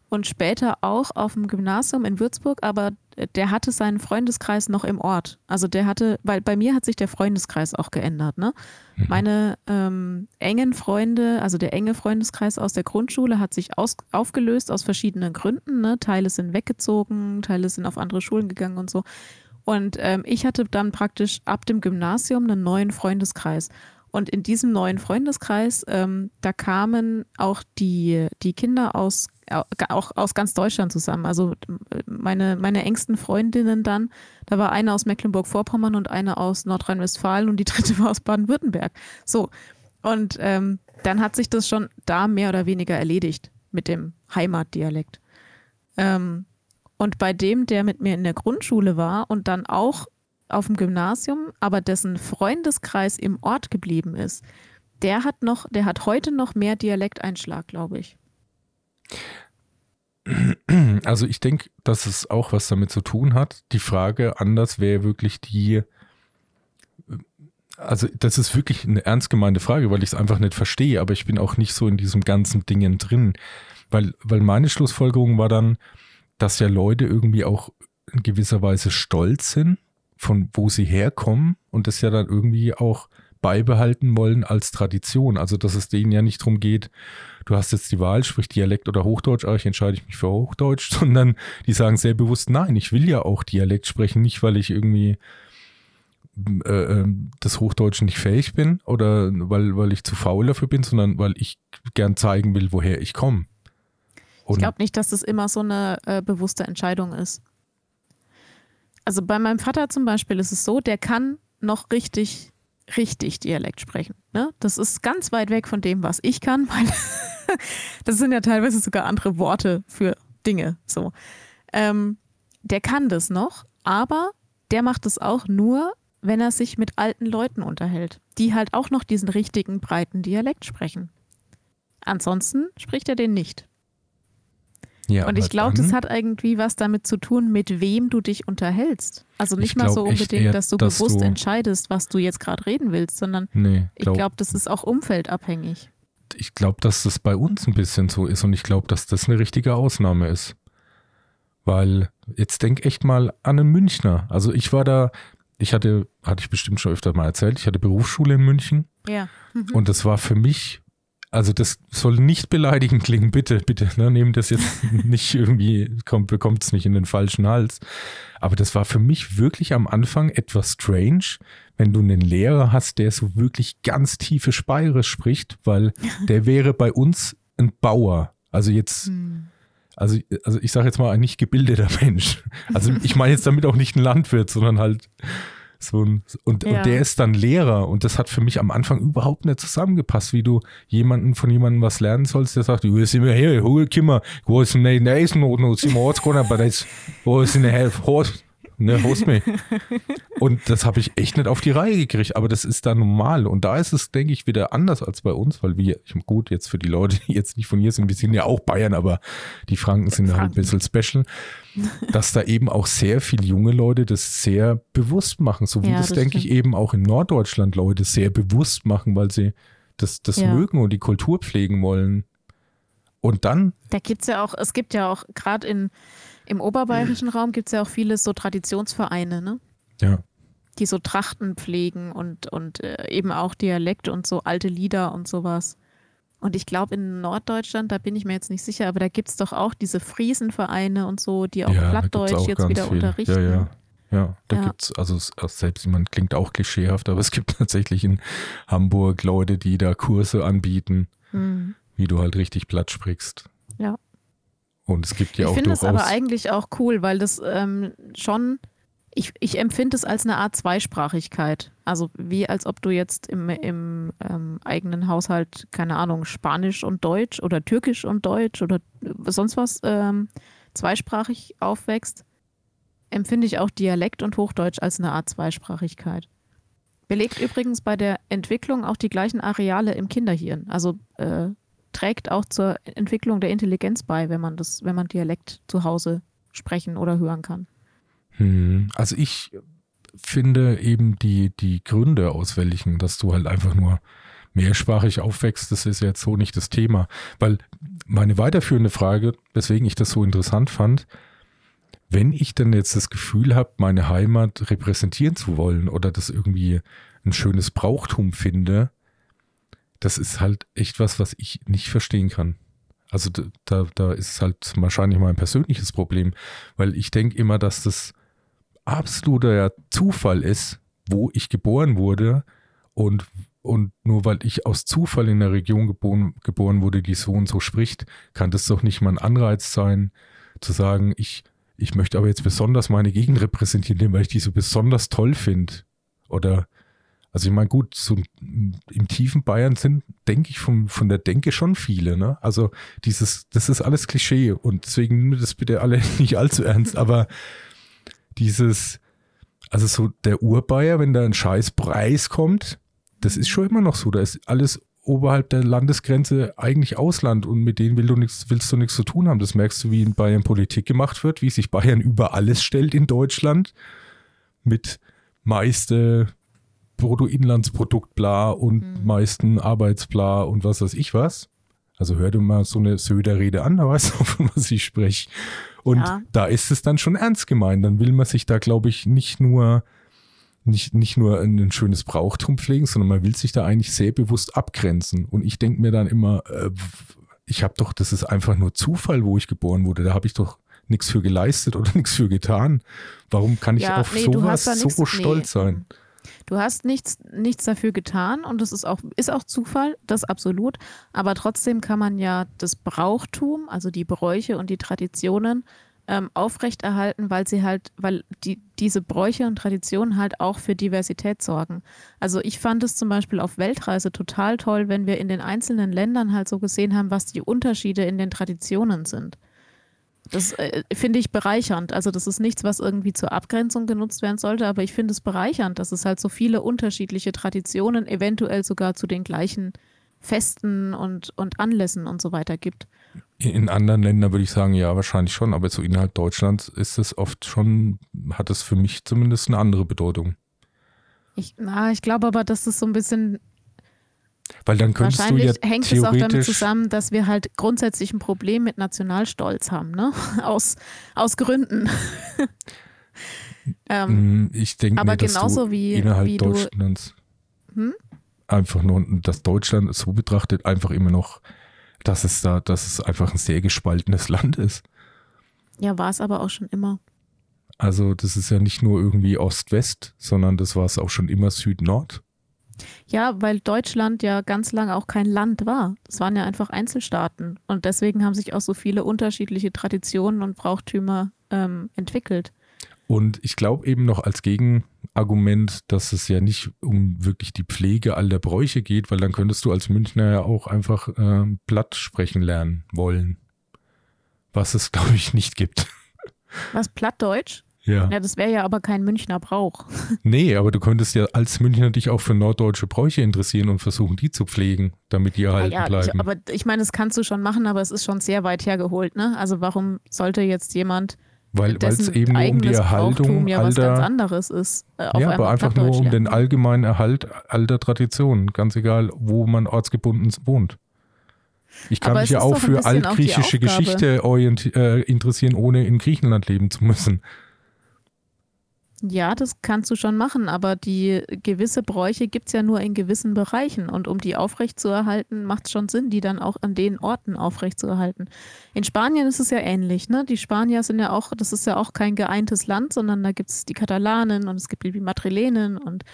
und später auch auf dem Gymnasium in Würzburg, aber der hatte seinen Freundeskreis noch im Ort. Also der hatte, weil bei mir hat sich der Freundeskreis auch geändert. Ne? Mhm. Meine ähm, engen Freunde, also der enge Freundeskreis aus der Grundschule hat sich aus, aufgelöst aus verschiedenen Gründen. Ne? Teile sind weggezogen, Teile sind auf andere Schulen gegangen und so. Und ähm, ich hatte dann praktisch ab dem Gymnasium einen neuen Freundeskreis. Und in diesem neuen Freundeskreis, ähm, da kamen auch die, die Kinder aus, auch aus ganz Deutschland zusammen. Also meine, meine engsten Freundinnen dann, da war eine aus Mecklenburg-Vorpommern und eine aus Nordrhein-Westfalen und die dritte war aus Baden-Württemberg. So. Und ähm, dann hat sich das schon da mehr oder weniger erledigt mit dem Heimatdialekt. Ähm, und bei dem, der mit mir in der Grundschule war und dann auch auf dem Gymnasium, aber dessen Freundeskreis im Ort geblieben ist, der hat noch, der hat heute noch mehr Dialekteinschlag, glaube ich. Also ich denke, dass es auch was damit zu tun hat. Die Frage anders wäre wirklich die, also das ist wirklich eine ernst gemeinte Frage, weil ich es einfach nicht verstehe, aber ich bin auch nicht so in diesem ganzen Dingen drin. Weil, weil meine Schlussfolgerung war dann, dass ja Leute irgendwie auch in gewisser Weise stolz sind, von wo sie herkommen und das ja dann irgendwie auch beibehalten wollen als Tradition. Also, dass es denen ja nicht darum geht, du hast jetzt die Wahl, sprich Dialekt oder Hochdeutsch, aber ich entscheide mich für Hochdeutsch, sondern die sagen sehr bewusst, nein, ich will ja auch Dialekt sprechen, nicht weil ich irgendwie äh, ähm, das Hochdeutsch nicht fähig bin oder weil, weil ich zu faul dafür bin, sondern weil ich gern zeigen will, woher ich komme. Ich glaube nicht, dass das immer so eine äh, bewusste Entscheidung ist. Also bei meinem Vater zum Beispiel ist es so, der kann noch richtig, richtig Dialekt sprechen. Ne? Das ist ganz weit weg von dem, was ich kann, weil das sind ja teilweise sogar andere Worte für Dinge. So. Ähm, der kann das noch, aber der macht es auch nur, wenn er sich mit alten Leuten unterhält, die halt auch noch diesen richtigen breiten Dialekt sprechen. Ansonsten spricht er den nicht. Ja, und ich glaube, das hat irgendwie was damit zu tun, mit wem du dich unterhältst. Also nicht mal so unbedingt, eher, dass du dass bewusst du entscheidest, was du jetzt gerade reden willst, sondern nee, glaub, ich glaube, das ist auch umfeldabhängig. Ich glaube, dass das bei uns ein bisschen so ist und ich glaube, dass das eine richtige Ausnahme ist. Weil jetzt denk echt mal an einen Münchner. Also ich war da, ich hatte, hatte ich bestimmt schon öfter mal erzählt, ich hatte Berufsschule in München. Ja. Mhm. Und das war für mich, also das soll nicht beleidigend klingen, bitte, bitte, ne, nehmt das jetzt nicht irgendwie, kommt, bekommt es nicht in den falschen Hals. Aber das war für mich wirklich am Anfang etwas strange, wenn du einen Lehrer hast, der so wirklich ganz tiefe Speire spricht, weil der wäre bei uns ein Bauer. Also jetzt, hm. also, also ich sage jetzt mal ein nicht gebildeter Mensch. Also ich meine jetzt damit auch nicht ein Landwirt, sondern halt so ein, und, ja. und der ist dann Lehrer und das hat für mich am Anfang überhaupt nicht zusammengepasst, wie du jemanden von jemandem was lernen sollst, der sagt, du sind wir hier, hol Kimmer, wo ist denn der Eisen und sind wir Ortskunde, aber das, wo ist denn der Horst, ne, host mich. Und das habe ich echt nicht auf die Reihe gekriegt, aber das ist da normal. Und da ist es, denke ich, wieder anders als bei uns, weil wir, gut, jetzt für die Leute, die jetzt nicht von hier sind, wir sind ja auch Bayern, aber die Franken sind Franken. halt ein bisschen special, dass da eben auch sehr viele junge Leute das sehr bewusst machen, so wie ja, das, das denke ich, eben auch in Norddeutschland Leute sehr bewusst machen, weil sie das, das ja. mögen und die Kultur pflegen wollen. Und dann. Da gibt es ja auch, es gibt ja auch gerade in im oberbayerischen Raum gibt es ja auch viele so Traditionsvereine, ne? Ja. Die so Trachten pflegen und, und äh, eben auch Dialekt und so alte Lieder und sowas. Und ich glaube, in Norddeutschland, da bin ich mir jetzt nicht sicher, aber da gibt es doch auch diese Friesenvereine und so, die auch ja, Plattdeutsch auch jetzt wieder viel. unterrichten. Ja, ja. Ja, da ja. gibt es, also selbst jemand klingt auch klischeehaft, aber es gibt tatsächlich in Hamburg Leute, die da Kurse anbieten, mhm. wie du halt richtig platt sprichst. Ja. Und es gibt ja ich auch Ich finde es aber eigentlich auch cool, weil das ähm, schon, ich, ich empfinde es als eine Art Zweisprachigkeit. Also wie als ob du jetzt im, im ähm, eigenen Haushalt, keine Ahnung, Spanisch und Deutsch oder Türkisch und Deutsch oder sonst was ähm, zweisprachig aufwächst, empfinde ich auch Dialekt und Hochdeutsch als eine Art Zweisprachigkeit. Belegt übrigens bei der Entwicklung auch die gleichen Areale im Kinderhirn. Also äh, trägt auch zur Entwicklung der Intelligenz bei, wenn man das, wenn man Dialekt zu Hause sprechen oder hören kann. Hm, also ich finde eben die, die Gründe, aus welchen, dass du halt einfach nur mehrsprachig aufwächst, das ist jetzt so nicht das Thema. Weil meine weiterführende Frage, weswegen ich das so interessant fand, wenn ich dann jetzt das Gefühl habe, meine Heimat repräsentieren zu wollen oder das irgendwie ein schönes Brauchtum finde, das ist halt echt was, was ich nicht verstehen kann. Also da, da ist halt wahrscheinlich mein persönliches Problem, weil ich denke immer, dass das absoluter Zufall ist, wo ich geboren wurde und, und nur weil ich aus Zufall in der Region geboren, geboren wurde, die so und so spricht, kann das doch nicht mal ein Anreiz sein, zu sagen, ich, ich möchte aber jetzt besonders meine Gegend repräsentieren, weil ich die so besonders toll finde. Oder also ich meine, gut, so im tiefen Bayern sind, denke ich, vom, von der Denke schon viele. Ne? Also dieses, das ist alles Klischee und deswegen nimmt das bitte alle nicht allzu ernst. Aber dieses, also so der Urbayer, wenn da ein scheiß Preis kommt, das ist schon immer noch so. Da ist alles oberhalb der Landesgrenze eigentlich Ausland und mit denen willst du nichts, willst du nichts zu tun haben. Das merkst du, wie in Bayern Politik gemacht wird, wie sich Bayern über alles stellt in Deutschland mit meiste Bruttoinlandsprodukt bla und mhm. meisten Arbeitsbla und was weiß ich was. Also hör dir mal so eine Söder-Rede an, da weißt du, von was ich spreche. Und ja. da ist es dann schon ernst gemeint. Dann will man sich da, glaube ich, nicht nur, nicht, nicht nur ein, ein, schönes Brauchtum pflegen, sondern man will sich da eigentlich sehr bewusst abgrenzen. Und ich denke mir dann immer, äh, ich habe doch, das ist einfach nur Zufall, wo ich geboren wurde. Da habe ich doch nichts für geleistet oder nichts für getan. Warum kann ich ja, auf nee, sowas so stolz nee. sein? Du hast nichts, nichts dafür getan und das ist auch, ist auch Zufall, das absolut. Aber trotzdem kann man ja das Brauchtum, also die Bräuche und die Traditionen ähm, aufrechterhalten, weil sie halt, weil die, diese Bräuche und Traditionen halt auch für Diversität sorgen. Also ich fand es zum Beispiel auf Weltreise total toll, wenn wir in den einzelnen Ländern halt so gesehen haben, was die Unterschiede in den Traditionen sind. Das äh, finde ich bereichernd. Also das ist nichts, was irgendwie zur Abgrenzung genutzt werden sollte, aber ich finde es bereichernd, dass es halt so viele unterschiedliche Traditionen, eventuell sogar zu den gleichen Festen und, und Anlässen und so weiter gibt. In anderen Ländern würde ich sagen, ja, wahrscheinlich schon, aber so innerhalb Deutschlands ist es oft schon, hat es für mich zumindest eine andere Bedeutung. Ich, na, ich glaube aber, dass es so ein bisschen weil dann könntest Wahrscheinlich du ja hängt es auch damit zusammen, dass wir halt grundsätzlich ein Problem mit Nationalstolz haben, ne? Aus, aus Gründen. Ähm, ich denke aber mir, dass genauso wie, innerhalb wie Deutschlands du, hm? einfach nur, dass Deutschland so betrachtet einfach immer noch, dass es da, dass es einfach ein sehr gespaltenes Land ist. Ja, war es aber auch schon immer. Also das ist ja nicht nur irgendwie Ost-West, sondern das war es auch schon immer Süd-Nord. Ja, weil Deutschland ja ganz lange auch kein Land war. Es waren ja einfach Einzelstaaten. Und deswegen haben sich auch so viele unterschiedliche Traditionen und Brauchtümer ähm, entwickelt. Und ich glaube eben noch als Gegenargument, dass es ja nicht um wirklich die Pflege all der Bräuche geht, weil dann könntest du als Münchner ja auch einfach äh, platt sprechen lernen wollen. Was es, glaube ich, nicht gibt. Was, Plattdeutsch? Ja. Ja, das wäre ja aber kein Münchner Brauch. Nee, aber du könntest ja als Münchner dich auch für norddeutsche Bräuche interessieren und versuchen, die zu pflegen, damit die erhalten ja, ja, bleiben. Ich, aber ich meine, das kannst du schon machen, aber es ist schon sehr weit hergeholt, ne? Also warum sollte jetzt jemand weil es eben nur um die Erhaltung ja was ganz anderes ist. Äh, ja, aber einfach nur um den allgemeinen Erhalt alter Traditionen, ganz egal, wo man ortsgebunden wohnt. Ich kann mich ja auch für altgriechische Geschichte äh, interessieren, ohne in Griechenland leben zu müssen. Ja, das kannst du schon machen, aber die gewisse Bräuche gibt es ja nur in gewissen Bereichen. Und um die aufrechtzuerhalten, macht es schon Sinn, die dann auch an den Orten aufrechtzuerhalten. In Spanien ist es ja ähnlich. Ne? Die Spanier sind ja auch, das ist ja auch kein geeintes Land, sondern da gibt es die Katalanen und es gibt die Madrilenen und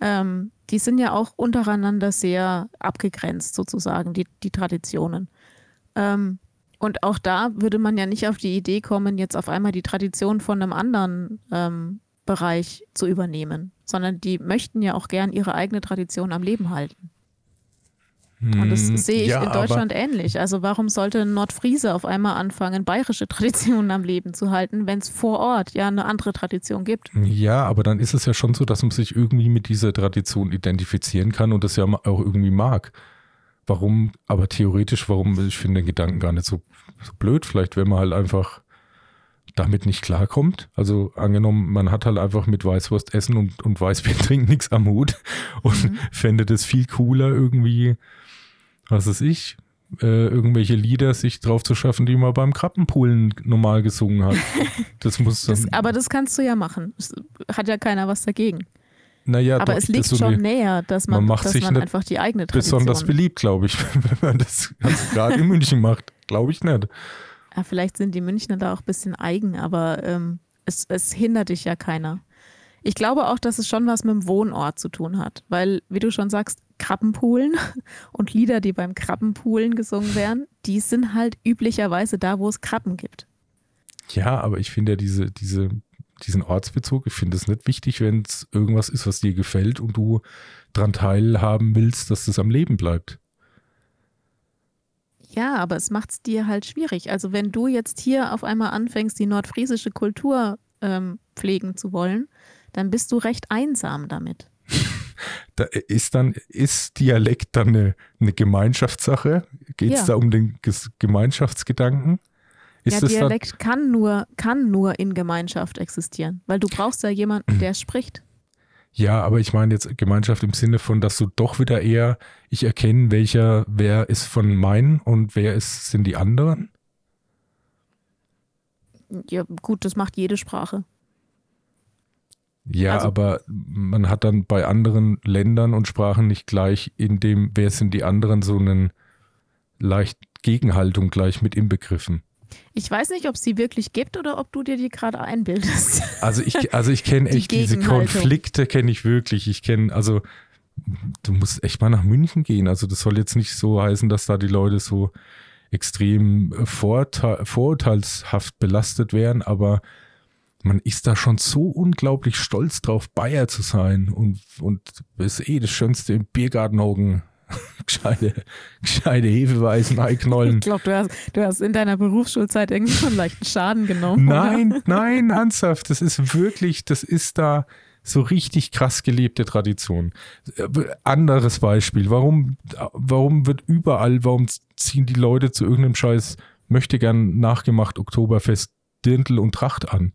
ähm, die sind ja auch untereinander sehr abgegrenzt, sozusagen, die, die Traditionen. Ähm, und auch da würde man ja nicht auf die Idee kommen, jetzt auf einmal die Tradition von einem anderen ähm, Bereich zu übernehmen, sondern die möchten ja auch gern ihre eigene Tradition am Leben halten. Und das hm, sehe ich ja, in Deutschland ähnlich. Also warum sollte ein Nordfriese auf einmal anfangen, bayerische Traditionen am Leben zu halten, wenn es vor Ort ja eine andere Tradition gibt? Ja, aber dann ist es ja schon so, dass man sich irgendwie mit dieser Tradition identifizieren kann und das ja auch irgendwie mag. Warum, aber theoretisch, warum, ich finde den Gedanken gar nicht so, so blöd. Vielleicht, wenn man halt einfach damit nicht klarkommt. Also angenommen, man hat halt einfach mit Weißwurst essen und, und Weißbier trinken nichts am Hut und mhm. fände das viel cooler irgendwie, was weiß ich, äh, irgendwelche Lieder sich drauf zu schaffen, die man beim Krabbenpoolen normal gesungen hat. Das muss dann, das, aber das kannst du ja machen. Hat ja keiner was dagegen. Naja, aber doch, es liegt so schon eine, näher, dass man, man macht dass sich man einfach die eigene Tradition besonders beliebt, glaube ich, wenn man das gerade in München macht. Glaube ich nicht. Ja, vielleicht sind die Münchner da auch ein bisschen eigen, aber ähm, es, es hindert dich ja keiner. Ich glaube auch, dass es schon was mit dem Wohnort zu tun hat, weil, wie du schon sagst, Krabbenpoolen und Lieder, die beim Krabbenpoolen gesungen werden, die sind halt üblicherweise da, wo es Krabben gibt. Ja, aber ich finde ja diese, diese, diesen Ortsbezug, ich finde es nicht wichtig, wenn es irgendwas ist, was dir gefällt und du daran teilhaben willst, dass das am Leben bleibt. Ja, aber es macht es dir halt schwierig. Also wenn du jetzt hier auf einmal anfängst, die nordfriesische Kultur ähm, pflegen zu wollen, dann bist du recht einsam damit. Da ist dann, ist Dialekt dann eine, eine Gemeinschaftssache? Geht es ja. da um den Gemeinschaftsgedanken? Ist ja, Dialekt kann nur, kann nur in Gemeinschaft existieren, weil du brauchst ja jemanden, der spricht. Ja, aber ich meine jetzt Gemeinschaft im Sinne von, dass du doch wieder eher, ich erkenne, welcher, wer ist von meinen und wer ist, sind die anderen. Ja, gut, das macht jede Sprache. Ja, also, aber man hat dann bei anderen Ländern und Sprachen nicht gleich in dem, wer sind die anderen, so einen leicht Gegenhaltung gleich mit inbegriffen. Ich weiß nicht, ob es sie wirklich gibt oder ob du dir die gerade einbildest. Also ich, also ich kenne echt die diese Konflikte, kenne ich wirklich. Ich kenne, also du musst echt mal nach München gehen. Also das soll jetzt nicht so heißen, dass da die Leute so extrem vorurteil, vorurteilshaft belastet werden, aber man ist da schon so unglaublich stolz drauf, Bayer zu sein und, und ist eh das Schönste im Biergarten hocken gescheite, gescheite Hefeweißen einknollen. Ich glaube, du hast, du hast in deiner Berufsschulzeit irgendwie schon leichten Schaden genommen. Nein, oder? nein, ernsthaft. Das ist wirklich, das ist da so richtig krass gelebte Tradition. Anderes Beispiel. Warum, warum wird überall, warum ziehen die Leute zu irgendeinem Scheiß, möchte gern nachgemacht Oktoberfest Dirndl und Tracht an?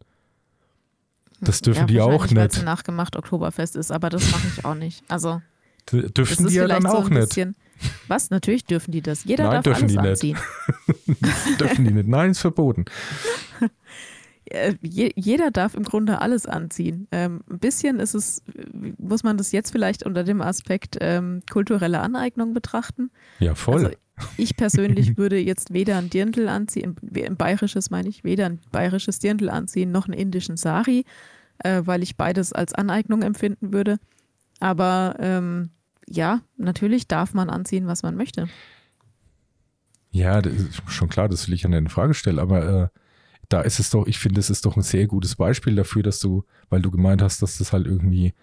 Das dürfen ja, die auch nicht. Weil es nachgemacht Oktoberfest ist, aber das mache ich auch nicht. Also. Dürfen die ja dann auch so nicht. Bisschen, was? Natürlich dürfen die das. Jeder Nein, darf dürfen alles die anziehen. nicht. dürfen die nicht. Nein, ist verboten. Jeder darf im Grunde alles anziehen. Ähm, ein bisschen ist es, muss man das jetzt vielleicht unter dem Aspekt ähm, kulturelle Aneignung betrachten. Ja, voll. Also ich persönlich würde jetzt weder ein Dirndl anziehen, ein bayerisches meine ich, weder ein bayerisches Dirndl anziehen, noch einen indischen Sari, äh, weil ich beides als Aneignung empfinden würde. Aber ähm, ja, natürlich darf man anziehen, was man möchte. Ja, das ist schon klar, das will ich an der Frage stellen, aber äh, da ist es doch, ich finde, es ist doch ein sehr gutes Beispiel dafür, dass du, weil du gemeint hast, dass das halt irgendwie,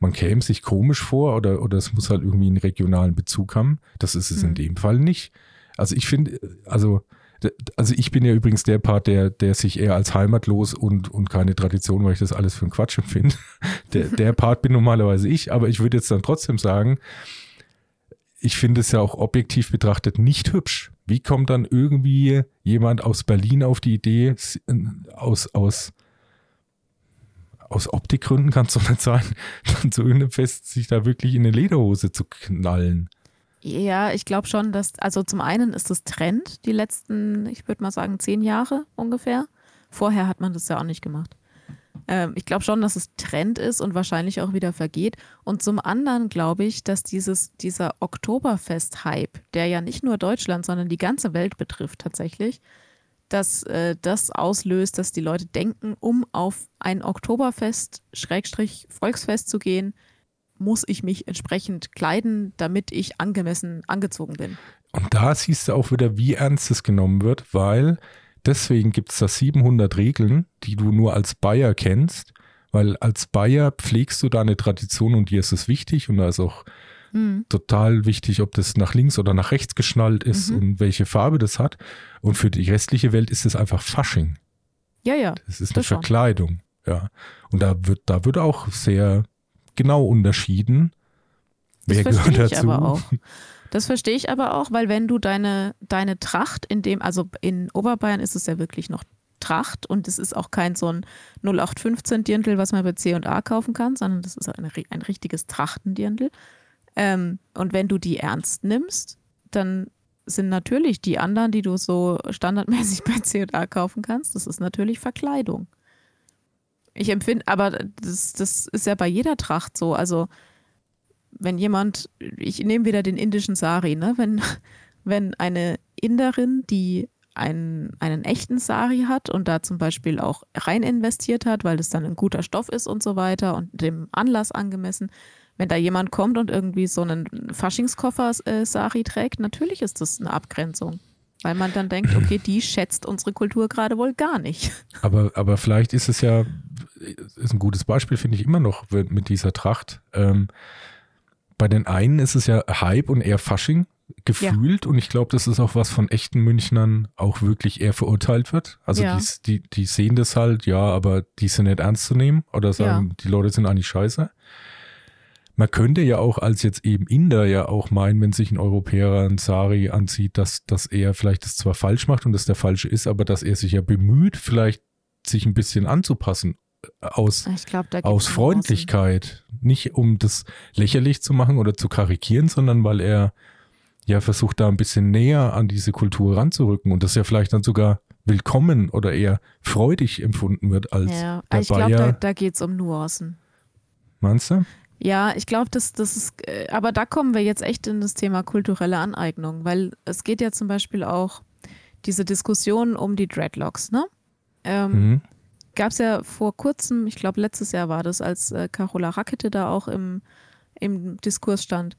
man käme sich komisch vor oder, oder es muss halt irgendwie einen regionalen Bezug haben. Das ist es mhm. in dem Fall nicht. Also ich finde, also, also ich bin ja übrigens der Part, der, der sich eher als heimatlos und, und keine Tradition, weil ich das alles für einen Quatsch empfinde. Der, der Part bin normalerweise ich, aber ich würde jetzt dann trotzdem sagen, ich finde es ja auch objektiv betrachtet nicht hübsch. Wie kommt dann irgendwie jemand aus Berlin auf die Idee, aus, aus, aus Optikgründen kann es doch nicht sein, dann zu irgendeinem Fest sich da wirklich in eine Lederhose zu knallen? Ja, ich glaube schon, dass, also zum einen ist das Trend die letzten, ich würde mal sagen, zehn Jahre ungefähr. Vorher hat man das ja auch nicht gemacht. Ähm, ich glaube schon, dass es Trend ist und wahrscheinlich auch wieder vergeht. Und zum anderen glaube ich, dass dieses, dieser Oktoberfest-Hype, der ja nicht nur Deutschland, sondern die ganze Welt betrifft tatsächlich, dass äh, das auslöst, dass die Leute denken, um auf ein Oktoberfest, Schrägstrich Volksfest zu gehen, muss ich mich entsprechend kleiden, damit ich angemessen angezogen bin. Und da siehst du auch wieder, wie ernst es genommen wird, weil Deswegen gibt es da 700 Regeln, die du nur als Bayer kennst, weil als Bayer pflegst du da eine Tradition und dir ist es wichtig und da ist auch mhm. total wichtig, ob das nach links oder nach rechts geschnallt ist mhm. und welche Farbe das hat. Und für die restliche Welt ist es einfach Fasching. Ja, ja. Das ist eine das Verkleidung. Schon. Ja. Und da wird, da wird auch sehr genau unterschieden. Das Wer gehört dazu? aber auch. Das verstehe ich aber auch, weil wenn du deine, deine Tracht in dem, also in Oberbayern ist es ja wirklich noch Tracht und es ist auch kein so ein 0815 Dirndl, was man bei C&A kaufen kann, sondern das ist ein, ein richtiges Trachtendirndl. Ähm, und wenn du die ernst nimmst, dann sind natürlich die anderen, die du so standardmäßig bei C&A kaufen kannst, das ist natürlich Verkleidung. Ich empfinde, aber das, das ist ja bei jeder Tracht so. Also wenn jemand, ich nehme wieder den indischen Sari, ne? wenn, wenn eine Inderin, die einen, einen echten Sari hat und da zum Beispiel auch rein investiert hat, weil das dann ein guter Stoff ist und so weiter und dem Anlass angemessen, wenn da jemand kommt und irgendwie so einen Faschingskoffer-Sari äh, trägt, natürlich ist das eine Abgrenzung. Weil man dann denkt, okay, die schätzt unsere Kultur gerade wohl gar nicht. Aber, aber vielleicht ist es ja, ist ein gutes Beispiel, finde ich immer noch mit dieser Tracht. Ähm, bei den einen ist es ja Hype und eher Fasching gefühlt ja. und ich glaube, das ist auch was von echten Münchnern auch wirklich eher verurteilt wird. Also ja. die, die, die, sehen das halt, ja, aber die sind nicht ernst zu nehmen oder sagen, ja. die Leute sind eigentlich scheiße. Man könnte ja auch als jetzt eben Inder ja auch meinen, wenn sich ein Europäer ein Sari anzieht, dass, dass er vielleicht das zwar falsch macht und das der falsche ist, aber dass er sich ja bemüht, vielleicht sich ein bisschen anzupassen aus, glaub, aus Freundlichkeit. Nicht um das lächerlich zu machen oder zu karikieren, sondern weil er ja versucht, da ein bisschen näher an diese Kultur ranzurücken und das ja vielleicht dann sogar willkommen oder eher freudig empfunden wird als ja, der ich glaube, da, da geht es um Nuancen. Meinst du? Ja, ich glaube, das, das ist, äh, aber da kommen wir jetzt echt in das Thema kulturelle Aneignung, weil es geht ja zum Beispiel auch diese Diskussion um die Dreadlocks, ne? Ähm, mhm gab es ja vor kurzem, ich glaube letztes Jahr war das, als äh, Carola Rackete da auch im, im Diskurs stand.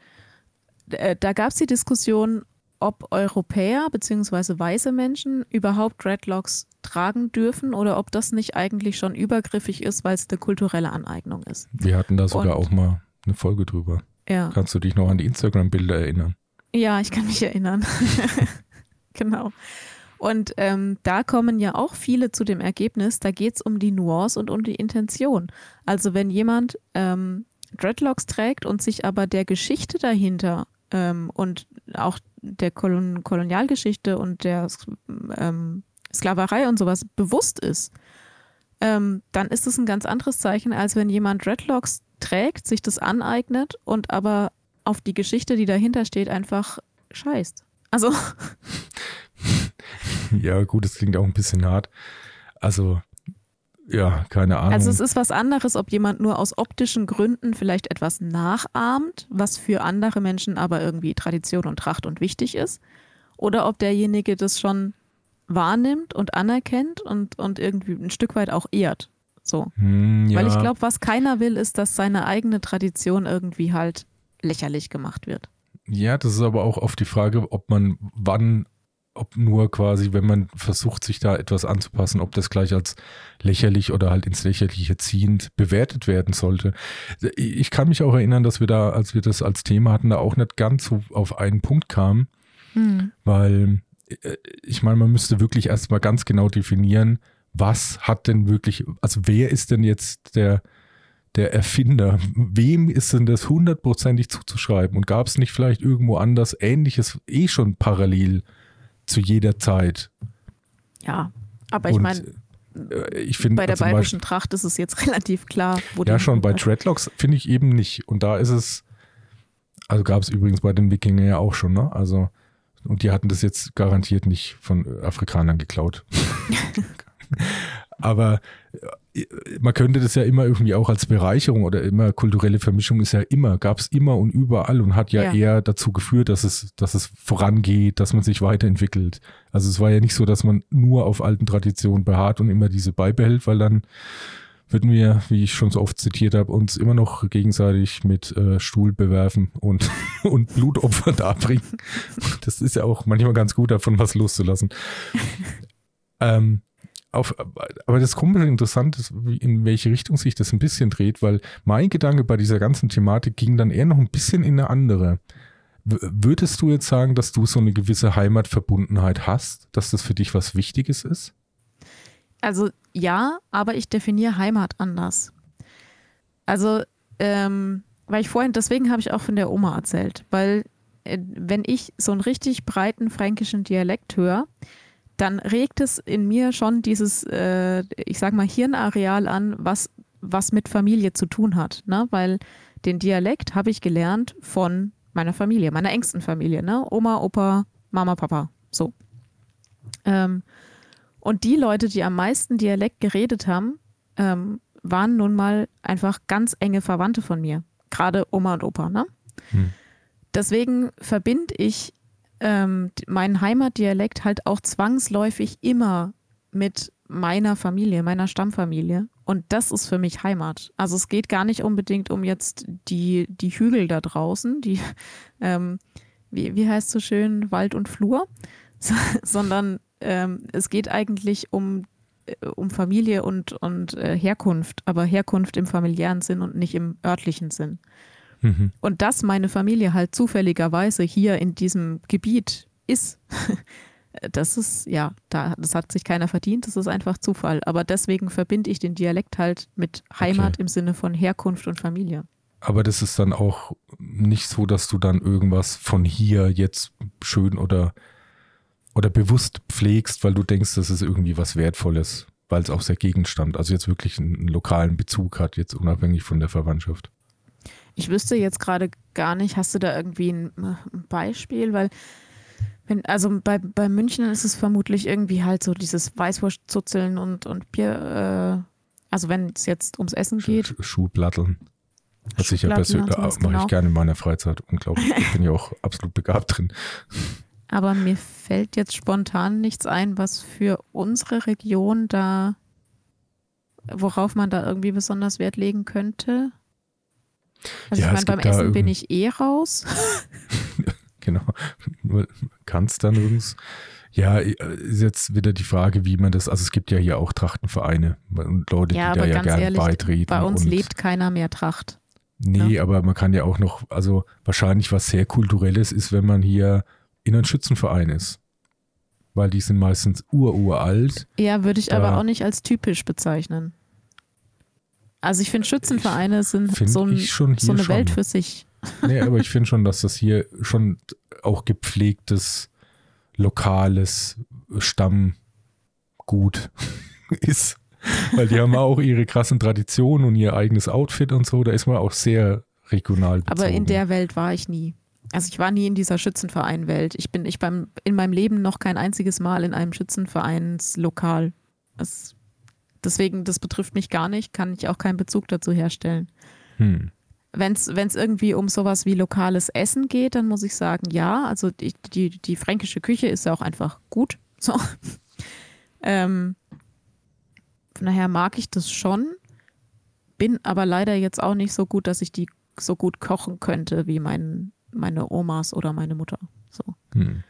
Äh, da gab es die Diskussion, ob Europäer bzw. weiße Menschen überhaupt Dreadlocks tragen dürfen oder ob das nicht eigentlich schon übergriffig ist, weil es eine kulturelle Aneignung ist. Wir hatten da sogar Und, auch mal eine Folge drüber. Ja. Kannst du dich noch an die Instagram-Bilder erinnern? Ja, ich kann mich erinnern. genau. Und ähm, da kommen ja auch viele zu dem Ergebnis, da geht es um die Nuance und um die Intention. Also wenn jemand ähm, Dreadlocks trägt und sich aber der Geschichte dahinter ähm, und auch der Kolon Kolonialgeschichte und der ähm, Sklaverei und sowas bewusst ist, ähm, dann ist es ein ganz anderes Zeichen, als wenn jemand Dreadlocks trägt, sich das aneignet und aber auf die Geschichte, die dahinter steht, einfach scheißt. Also ja, gut, das klingt auch ein bisschen hart. Also, ja, keine Ahnung. Also es ist was anderes, ob jemand nur aus optischen Gründen vielleicht etwas nachahmt, was für andere Menschen aber irgendwie Tradition und Tracht und wichtig ist, oder ob derjenige das schon wahrnimmt und anerkennt und, und irgendwie ein Stück weit auch ehrt. So. Hm, ja. Weil ich glaube, was keiner will, ist, dass seine eigene Tradition irgendwie halt lächerlich gemacht wird. Ja, das ist aber auch oft die Frage, ob man wann, ob nur quasi, wenn man versucht, sich da etwas anzupassen, ob das gleich als lächerlich oder halt ins Lächerliche ziehend bewertet werden sollte. Ich kann mich auch erinnern, dass wir da, als wir das als Thema hatten, da auch nicht ganz so auf einen Punkt kamen, hm. weil äh, ich meine, man müsste wirklich erstmal ganz genau definieren, was hat denn wirklich, also wer ist denn jetzt der, der Erfinder? Wem ist denn das hundertprozentig zuzuschreiben? Und gab es nicht vielleicht irgendwo anders Ähnliches eh schon parallel zu jeder Zeit? Ja, aber ich meine, äh, ich finde bei der bayerischen Tracht ist es jetzt relativ klar. Wo ja, schon bei Treadlocks finde ich eben nicht. Und da ist es, also gab es übrigens bei den Wikinger ja auch schon, ne? Also und die hatten das jetzt garantiert nicht von Afrikanern geklaut. Aber äh, man könnte das ja immer irgendwie auch als Bereicherung oder immer kulturelle Vermischung ist ja immer, gab es immer und überall und hat ja, ja, eher dazu geführt, dass es, dass es vorangeht, dass man sich weiterentwickelt. Also es war ja nicht so, dass man nur auf alten Traditionen beharrt und immer diese beibehält, weil dann würden wir, wie ich schon so oft zitiert habe, uns immer noch gegenseitig mit äh, Stuhl bewerfen und, und Blutopfer darbringen. Das ist ja auch manchmal ganz gut, davon was loszulassen. ähm, auf, aber das komische interessant ist, in welche Richtung sich das ein bisschen dreht, weil mein Gedanke bei dieser ganzen Thematik ging dann eher noch ein bisschen in eine andere. Würdest du jetzt sagen, dass du so eine gewisse Heimatverbundenheit hast, dass das für dich was Wichtiges ist? Also ja, aber ich definiere Heimat anders. Also, ähm, weil ich vorhin, deswegen habe ich auch von der Oma erzählt, weil äh, wenn ich so einen richtig breiten fränkischen Dialekt höre, dann regt es in mir schon dieses, äh, ich sag mal, Hirnareal an, was, was mit Familie zu tun hat. Ne? Weil den Dialekt habe ich gelernt von meiner Familie, meiner engsten Familie, ne? Oma, Opa, Mama, Papa. So. Ähm, und die Leute, die am meisten Dialekt geredet haben, ähm, waren nun mal einfach ganz enge Verwandte von mir. Gerade Oma und Opa, ne? Hm. Deswegen verbinde ich ähm, meinen Heimatdialekt halt auch zwangsläufig immer mit meiner Familie, meiner Stammfamilie. Und das ist für mich Heimat. Also es geht gar nicht unbedingt um jetzt die, die Hügel da draußen, die, ähm, wie, wie heißt so schön, Wald und Flur, sondern ähm, es geht eigentlich um, äh, um Familie und, und äh, Herkunft, aber Herkunft im familiären Sinn und nicht im örtlichen Sinn. Mhm. Und dass meine Familie halt zufälligerweise hier in diesem Gebiet ist, das ist, ja, da, das hat sich keiner verdient, das ist einfach Zufall. Aber deswegen verbinde ich den Dialekt halt mit Heimat okay. im Sinne von Herkunft und Familie. Aber das ist dann auch nicht so, dass du dann irgendwas von hier jetzt schön oder oder bewusst pflegst, weil du denkst, das ist irgendwie was Wertvolles, weil es aus der Gegend stammt, also jetzt wirklich einen lokalen Bezug hat, jetzt unabhängig von der Verwandtschaft. Ich wüsste jetzt gerade gar nicht, hast du da irgendwie ein, ein Beispiel, weil wenn, also bei, bei München ist es vermutlich irgendwie halt so dieses Weißwurstzuzeln und, und Bier, äh, also wenn es jetzt ums Essen geht. Sch Schuhplatteln. Was ich ja persönlich, äh, mache genau. ich gerne in meiner Freizeit, unglaublich. Ich bin ja auch absolut begabt drin. Aber mir fällt jetzt spontan nichts ein, was für unsere Region da, worauf man da irgendwie besonders Wert legen könnte. Also ja, ich meine, beim Essen bin ich eh raus. genau. Kannst dann übrigens. Ja, ist jetzt wieder die Frage, wie man das, also es gibt ja hier auch Trachtenvereine und Leute, ja, die da ja gerne beitreten. Bei uns lebt keiner mehr Tracht. Nee, ja. aber man kann ja auch noch, also wahrscheinlich was sehr kulturelles ist, wenn man hier in einem Schützenverein ist. Weil die sind meistens ururalt. Ja, würde ich aber auch nicht als typisch bezeichnen. Also ich finde Schützenvereine sind find so, ein, so, eine schon. Welt für sich. Nee, aber ich finde schon, dass das hier schon auch gepflegtes, lokales Stammgut ist. Weil die haben auch ihre krassen Traditionen und ihr eigenes Outfit und so. Da ist man auch sehr regional bezogen. Aber in der Welt war ich nie. Also ich war nie in dieser Schützenverein-Welt. Ich bin ich beim, in meinem Leben noch kein einziges Mal in einem Schützenvereinslokal. Das deswegen, das betrifft mich gar nicht, kann ich auch keinen Bezug dazu herstellen. Hm. Wenn es irgendwie um sowas wie lokales Essen geht, dann muss ich sagen, ja, also die, die, die fränkische Küche ist ja auch einfach gut. So. ähm, von daher mag ich das schon, bin aber leider jetzt auch nicht so gut, dass ich die so gut kochen könnte wie mein, meine Omas oder meine Mutter. So. Hm.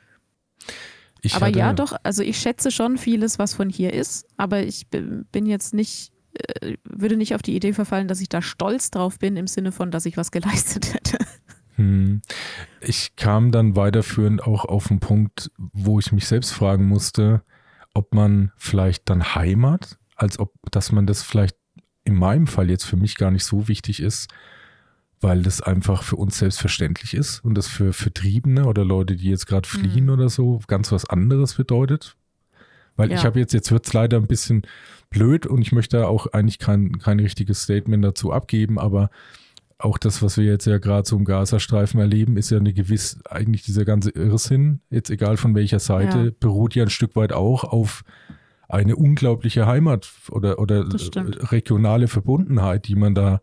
Aber ja, doch, also ich schätze schon vieles, was von hier ist, aber ich bin jetzt nicht, äh, würde nicht auf die Idee verfallen, dass ich da stolz drauf bin, im Sinne von, dass ich was geleistet hätte. Hm. Ich kam dann weiterführend auch auf einen Punkt, wo ich mich selbst fragen musste, ob man vielleicht dann Heimat, als ob, dass man das vielleicht in meinem Fall jetzt für mich gar nicht so wichtig ist, weil das einfach für uns selbstverständlich ist und das für Vertriebene oder Leute, die jetzt gerade fliehen mhm. oder so, ganz was anderes bedeutet. Weil ja. ich habe jetzt, jetzt wird es leider ein bisschen blöd und ich möchte auch eigentlich kein, kein richtiges Statement dazu abgeben, aber auch das, was wir jetzt ja gerade so im Gazastreifen erleben, ist ja eine gewiss, eigentlich dieser ganze Irrsinn, jetzt egal von welcher Seite, ja. beruht ja ein Stück weit auch auf eine unglaubliche Heimat oder, oder regionale Verbundenheit, die man da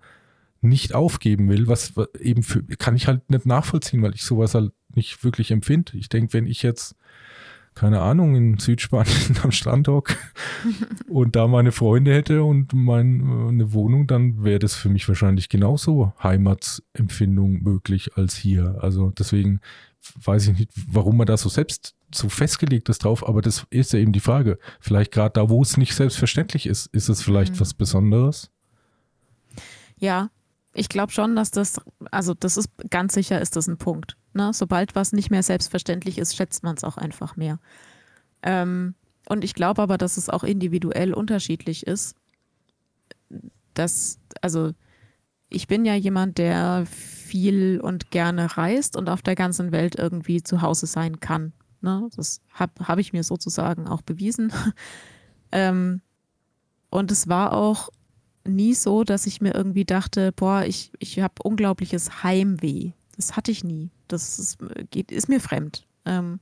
nicht aufgeben will, was eben für, kann ich halt nicht nachvollziehen, weil ich sowas halt nicht wirklich empfinde. Ich denke, wenn ich jetzt, keine Ahnung, in Südspanien am Strand hock und da meine Freunde hätte und mein, eine Wohnung, dann wäre das für mich wahrscheinlich genauso Heimatsempfindung möglich als hier. Also deswegen weiß ich nicht, warum man da so selbst so festgelegt ist drauf, aber das ist ja eben die Frage. Vielleicht gerade da, wo es nicht selbstverständlich ist, ist es vielleicht mhm. was Besonderes? Ja, ich glaube schon, dass das, also das ist ganz sicher ist das ein Punkt. Ne? Sobald was nicht mehr selbstverständlich ist, schätzt man es auch einfach mehr. Ähm, und ich glaube aber, dass es auch individuell unterschiedlich ist. Dass, also ich bin ja jemand, der viel und gerne reist und auf der ganzen Welt irgendwie zu Hause sein kann. Ne? Das habe hab ich mir sozusagen auch bewiesen. ähm, und es war auch nie so, dass ich mir irgendwie dachte, boah, ich, ich habe unglaubliches Heimweh. Das hatte ich nie. Das ist, geht, ist mir fremd. Ähm,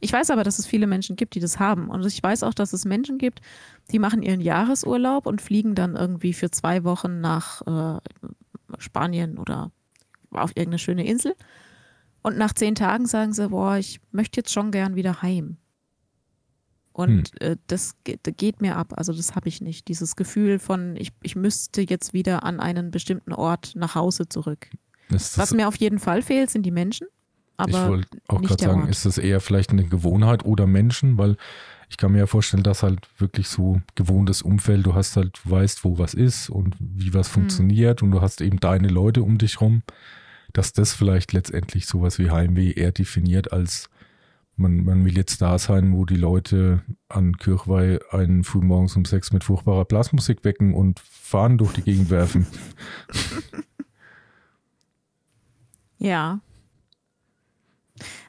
ich weiß aber, dass es viele Menschen gibt, die das haben. Und ich weiß auch, dass es Menschen gibt, die machen ihren Jahresurlaub und fliegen dann irgendwie für zwei Wochen nach äh, Spanien oder auf irgendeine schöne Insel. Und nach zehn Tagen sagen sie, boah, ich möchte jetzt schon gern wieder heim. Und hm. äh, das, das, geht mir ab. Also das habe ich nicht. Dieses Gefühl von, ich, ich müsste jetzt wieder an einen bestimmten Ort nach Hause zurück. Was mir auf jeden Fall fehlt, sind die Menschen. Aber ich wollte auch gerade sagen, Ort. ist das eher vielleicht eine Gewohnheit oder Menschen? Weil ich kann mir ja vorstellen, dass halt wirklich so gewohntes Umfeld, du hast halt, du weißt, wo was ist und wie was hm. funktioniert und du hast eben deine Leute um dich rum, dass das vielleicht letztendlich sowas wie Heimweh eher definiert als man, man will jetzt da sein, wo die Leute an Kirchweih einen frühmorgens um sechs mit furchtbarer Blasmusik wecken und Fahnen durch die Gegend werfen. Ja.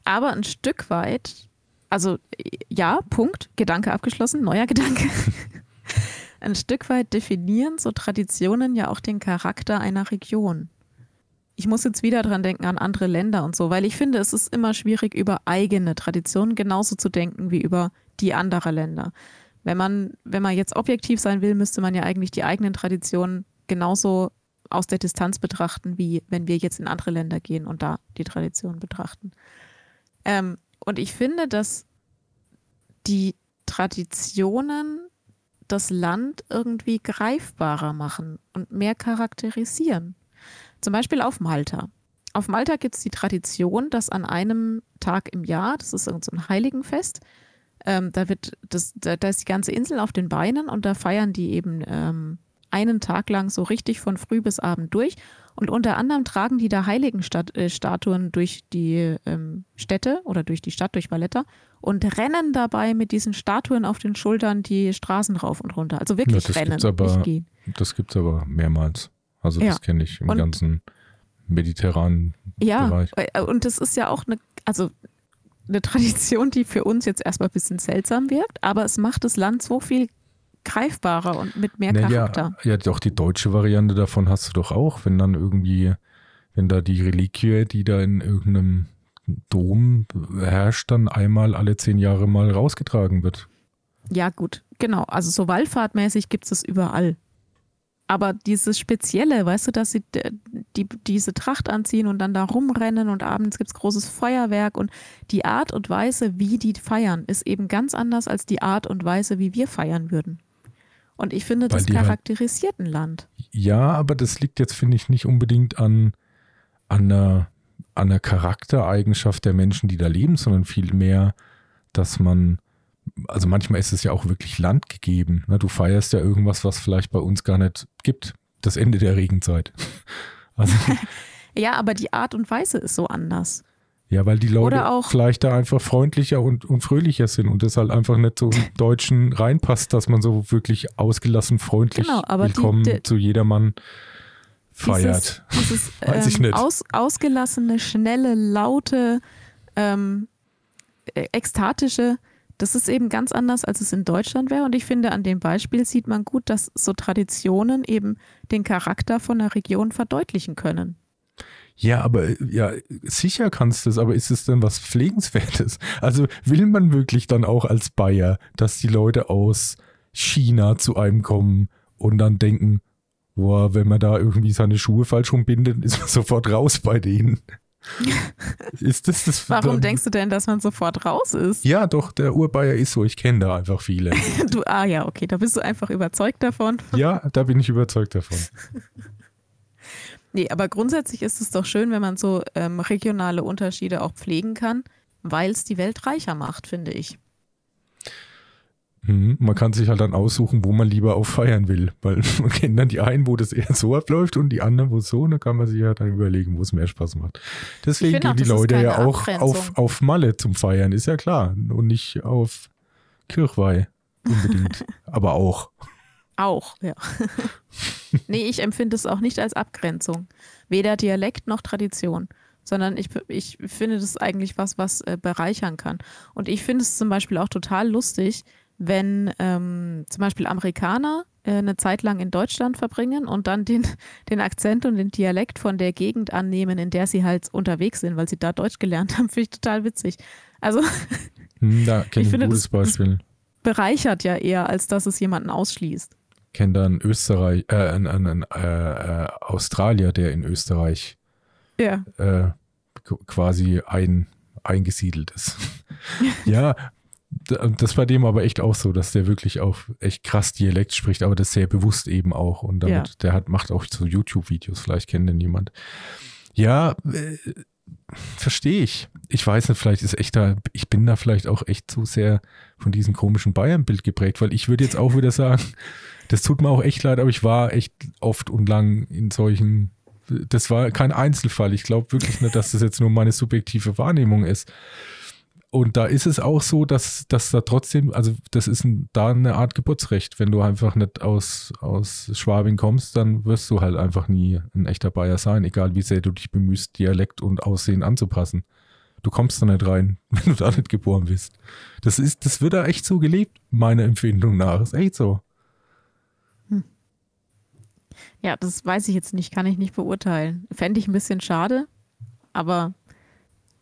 Aber ein Stück weit, also ja, Punkt, Gedanke abgeschlossen, neuer Gedanke. ein Stück weit definieren so Traditionen ja auch den Charakter einer Region ich muss jetzt wieder dran denken an andere Länder und so, weil ich finde, es ist immer schwierig, über eigene Traditionen genauso zu denken wie über die anderer Länder. Wenn man, wenn man jetzt objektiv sein will, müsste man ja eigentlich die eigenen Traditionen genauso aus der Distanz betrachten, wie wenn wir jetzt in andere Länder gehen und da die Traditionen betrachten. Ähm, und ich finde, dass die Traditionen das Land irgendwie greifbarer machen und mehr charakterisieren. Zum Beispiel auf Malta. Auf Malta gibt es die Tradition, dass an einem Tag im Jahr, das ist so ein Heiligenfest, ähm, da wird das, da, da, ist die ganze Insel auf den Beinen und da feiern die eben ähm, einen Tag lang so richtig von früh bis abend durch. Und unter anderem tragen die da Heiligenstatuen äh, durch die ähm, Städte oder durch die Stadt, durch Valletta und rennen dabei mit diesen Statuen auf den Schultern die Straßen rauf und runter. Also wirklich ja, das rennen. Gibt's aber, das gibt es aber mehrmals. Also das ja. kenne ich im und, ganzen mediterranen ja, Bereich. Ja, äh, und das ist ja auch eine, also eine Tradition, die für uns jetzt erstmal ein bisschen seltsam wirkt, aber es macht das Land so viel greifbarer und mit mehr naja, Charakter. Ja, doch die deutsche Variante davon hast du doch auch, wenn dann irgendwie, wenn da die Reliquie, die da in irgendeinem Dom herrscht, dann einmal alle zehn Jahre mal rausgetragen wird. Ja, gut, genau. Also so wallfahrtmäßig gibt es es überall. Aber dieses Spezielle, weißt du, dass sie die, diese Tracht anziehen und dann da rumrennen und abends gibt es großes Feuerwerk und die Art und Weise, wie die feiern, ist eben ganz anders als die Art und Weise, wie wir feiern würden. Und ich finde, das halt charakterisiert ein Land. Ja, aber das liegt jetzt, finde ich, nicht unbedingt an, an, einer, an einer Charaktereigenschaft der Menschen, die da leben, sondern vielmehr, dass man also manchmal ist es ja auch wirklich landgegeben. Ne? Du feierst ja irgendwas, was vielleicht bei uns gar nicht gibt. Das Ende der Regenzeit. Also, ja, aber die Art und Weise ist so anders. Ja, weil die Leute vielleicht da einfach freundlicher und, und fröhlicher sind und das halt einfach nicht so im Deutschen reinpasst, dass man so wirklich ausgelassen, freundlich genau, willkommen die, die, zu jedermann feiert. Dieses, dieses ähm, aus, ausgelassene, schnelle, laute, ähm, e-, ekstatische, das ist eben ganz anders, als es in Deutschland wäre. Und ich finde, an dem Beispiel sieht man gut, dass so Traditionen eben den Charakter von einer Region verdeutlichen können. Ja, aber ja, sicher kannst du es, aber ist es denn was Pflegenswertes? Also will man wirklich dann auch als Bayer, dass die Leute aus China zu einem kommen und dann denken, boah, wenn man da irgendwie seine Schuhe falsch rumbindet, ist man sofort raus bei denen. Ist das das Warum denkst du denn, dass man sofort raus ist? Ja, doch, der Urbayer ist so. Ich kenne da einfach viele. du, ah ja, okay, da bist du einfach überzeugt davon. ja, da bin ich überzeugt davon. nee, aber grundsätzlich ist es doch schön, wenn man so ähm, regionale Unterschiede auch pflegen kann, weil es die Welt reicher macht, finde ich. Mhm. Man kann sich halt dann aussuchen, wo man lieber auf feiern will, weil man kennt dann die einen, wo das eher so abläuft und die anderen, wo es so, und dann kann man sich ja dann überlegen, wo es mehr Spaß macht. Deswegen gehen die Leute ja auch auf, auf Malle zum Feiern, ist ja klar, und nicht auf Kirchweih unbedingt, aber auch. Auch, ja. nee, ich empfinde es auch nicht als Abgrenzung. Weder Dialekt noch Tradition sondern ich, ich finde das eigentlich was, was äh, bereichern kann. Und ich finde es zum Beispiel auch total lustig, wenn ähm, zum Beispiel Amerikaner äh, eine Zeit lang in Deutschland verbringen und dann den, den Akzent und den Dialekt von der Gegend annehmen, in der sie halt unterwegs sind, weil sie da Deutsch gelernt haben, finde ich total witzig. Also hm, da ich finde, das, Beispiel. Das bereichert ja eher, als dass es jemanden ausschließt. Ich kenne da einen Österreich, äh, einen, einen äh, äh, Australier, der in Österreich ja. Äh, quasi ein, eingesiedelt ist. ja, das war dem aber echt auch so, dass der wirklich auch echt krass Dialekt spricht, aber das sehr bewusst eben auch. Und damit, ja. der hat, macht auch so YouTube-Videos, vielleicht kennt den jemand. Ja, äh, verstehe ich. Ich weiß nicht, vielleicht ist echt da, ich bin da vielleicht auch echt zu sehr von diesem komischen Bayern-Bild geprägt, weil ich würde jetzt auch wieder sagen, das tut mir auch echt leid, aber ich war echt oft und lang in solchen, das war kein Einzelfall. Ich glaube wirklich nicht, dass das jetzt nur meine subjektive Wahrnehmung ist. Und da ist es auch so, dass, dass da trotzdem, also das ist ein, da eine Art Geburtsrecht. Wenn du einfach nicht aus, aus Schwabing kommst, dann wirst du halt einfach nie ein echter Bayer sein, egal wie sehr du dich bemühst, Dialekt und Aussehen anzupassen. Du kommst da nicht rein, wenn du da nicht geboren bist. Das ist, das wird da echt so gelebt, meiner Empfindung nach. Ist echt so. Hm. Ja, das weiß ich jetzt nicht, kann ich nicht beurteilen. Fände ich ein bisschen schade, aber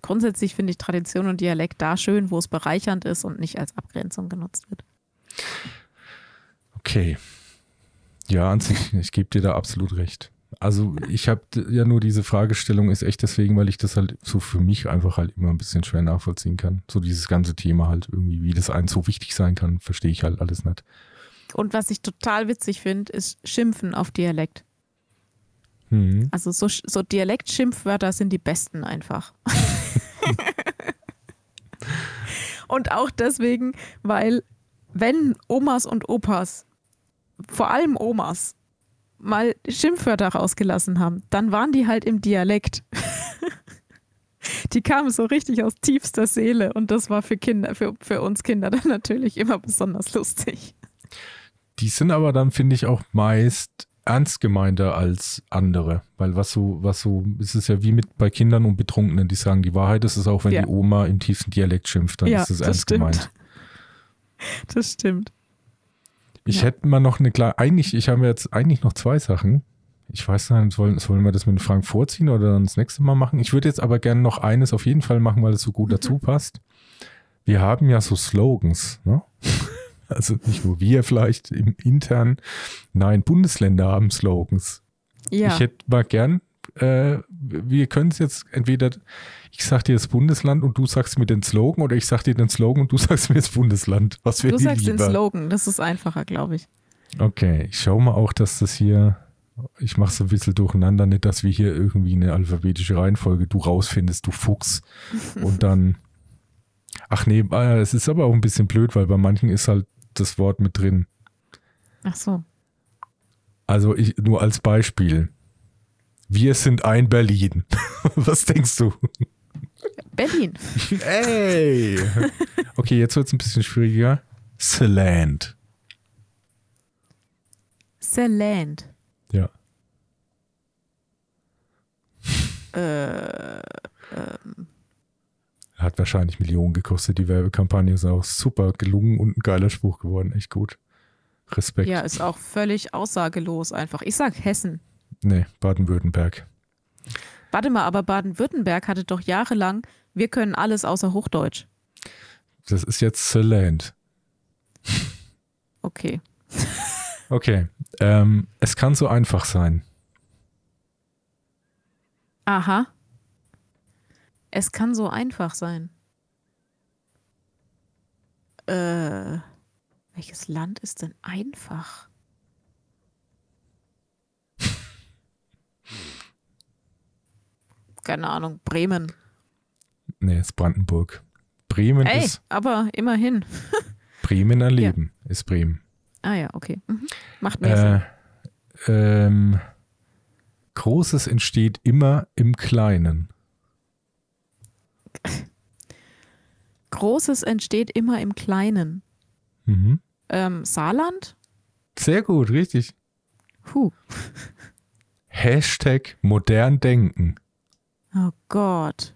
grundsätzlich finde ich Tradition und Dialekt da schön, wo es bereichernd ist und nicht als Abgrenzung genutzt wird. Okay. Ja, an sich, ich gebe dir da absolut recht. Also ich habe ja nur diese Fragestellung ist echt deswegen, weil ich das halt so für mich einfach halt immer ein bisschen schwer nachvollziehen kann. So dieses ganze Thema halt irgendwie, wie das einem so wichtig sein kann, verstehe ich halt alles nicht. Und was ich total witzig finde, ist Schimpfen auf Dialekt. Mhm. Also so, so Dialekt-Schimpfwörter sind die besten einfach. und auch deswegen, weil wenn Omas und Opas, vor allem Omas, mal Schimpfwörter rausgelassen haben, dann waren die halt im Dialekt. die kamen so richtig aus tiefster Seele und das war für Kinder, für, für uns Kinder dann natürlich immer besonders lustig. Die sind aber dann, finde ich, auch meist ernst gemeinter als andere. Weil was so, was so, es ist ja wie mit bei Kindern und Betrunkenen, die sagen die Wahrheit, ist auch, wenn ja. die Oma im tiefsten Dialekt schimpft, dann ja, ist es ernst stimmt. gemeint. Das stimmt. Ich ja. hätte mal noch eine klar, eigentlich, ich habe jetzt eigentlich noch zwei Sachen. Ich weiß nicht, sollen, sollen wir das mit Frank vorziehen oder dann das nächste Mal machen? Ich würde jetzt aber gerne noch eines auf jeden Fall machen, weil es so gut mhm. dazu passt. Wir haben ja so Slogans, ne? Also nicht nur wir vielleicht im intern. Nein, Bundesländer haben Slogans. Ja. Ich hätte mal gern, äh, wir können es jetzt entweder, ich sag dir das Bundesland und du sagst mir den Slogan oder ich sag dir den Slogan und du sagst mir das Bundesland. Was Du sagst lieber? den Slogan, das ist einfacher, glaube ich. Okay, ich schaue mal auch, dass das hier, ich mache es ein bisschen durcheinander, nicht, dass wir hier irgendwie eine alphabetische Reihenfolge du rausfindest, du Fuchs. Und dann, ach nee, äh, es ist aber auch ein bisschen blöd, weil bei manchen ist halt das Wort mit drin. Ach so. Also ich, nur als Beispiel. Wir sind ein Berlin. Was denkst du? Berlin. Ey! Okay, jetzt wird es ein bisschen schwieriger. Saland. Saland. Ja. Äh, ähm. Hat wahrscheinlich Millionen gekostet, die Werbekampagne. Ist auch super gelungen und ein geiler Spruch geworden. Echt gut. Respekt. Ja, ist auch völlig aussagelos einfach. Ich sag Hessen. Nee, Baden-Württemberg. Warte mal, aber Baden-Württemberg hatte doch jahrelang, wir können alles außer Hochdeutsch. Das ist jetzt The Land. Okay. okay. Ähm, es kann so einfach sein. Aha. Es kann so einfach sein. Äh, welches Land ist denn einfach? Keine Ahnung, Bremen. Nee, es ist Brandenburg. Bremen Ey, ist. aber immerhin. Bremen erleben ja. ist Bremen. Ah ja, okay. Mhm. Macht mehr äh, ähm, Großes entsteht immer im Kleinen. Großes entsteht immer im Kleinen. Mhm. Ähm, Saarland? Sehr gut, richtig. Huh. Hashtag modern denken. Oh Gott.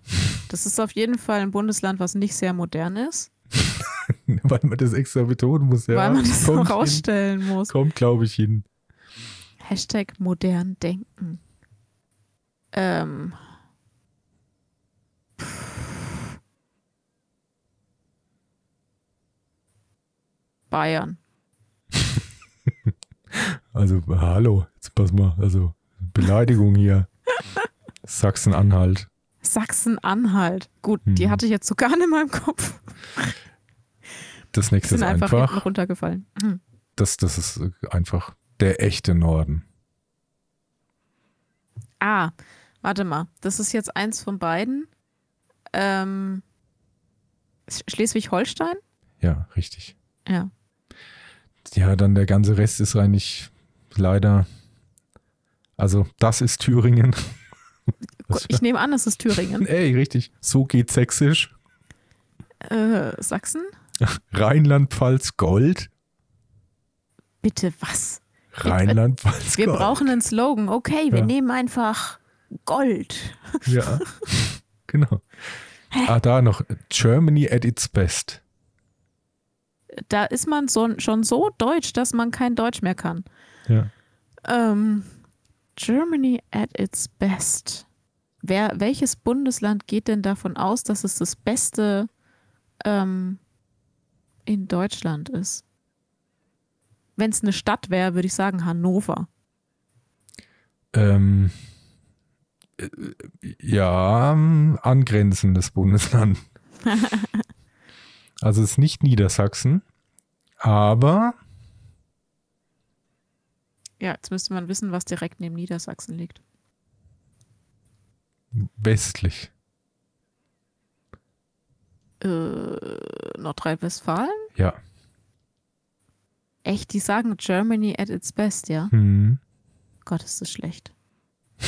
Das ist auf jeden Fall ein Bundesland, was nicht sehr modern ist. Weil man das extra betonen muss, ja. Weil man das kommt rausstellen hin. muss. Kommt, glaube ich, hin. Hashtag modern denken. Ähm. Bayern. Also, hallo, jetzt pass mal, also Beleidigung hier. Sachsen-Anhalt. Sachsen-Anhalt. Gut, hm. die hatte ich jetzt so gar nicht in meinem Kopf. Das nächste ist einfach, einfach runtergefallen. Hm. Das, das ist einfach der echte Norden. Ah, warte mal. Das ist jetzt eins von beiden. Ähm, Schleswig-Holstein? Ja, richtig. Ja. Ja, dann der ganze Rest ist eigentlich leider. Also, das ist Thüringen. Ich nehme an, es ist Thüringen. Ey, richtig. So geht Sächsisch. Äh, Sachsen? Rheinland-Pfalz Gold. Bitte was? Rheinland-Pfalz Gold. Wir brauchen einen Slogan. Okay, wir ja. nehmen einfach Gold. Ja, genau. Hä? Ah, da noch. Germany at its best. Da ist man so, schon so deutsch, dass man kein Deutsch mehr kann. Ja. Ähm, Germany at its best. Wer, welches Bundesland geht denn davon aus, dass es das Beste ähm, in Deutschland ist? Wenn es eine Stadt wäre, würde ich sagen Hannover. Ähm, äh, ja, angrenzendes Bundesland. also es ist nicht Niedersachsen, aber ja, jetzt müsste man wissen, was direkt neben Niedersachsen liegt. Westlich. Äh, Nordrhein-Westfalen? Ja. Echt, die sagen Germany at its best, ja? Mhm. Gott, ist das schlecht.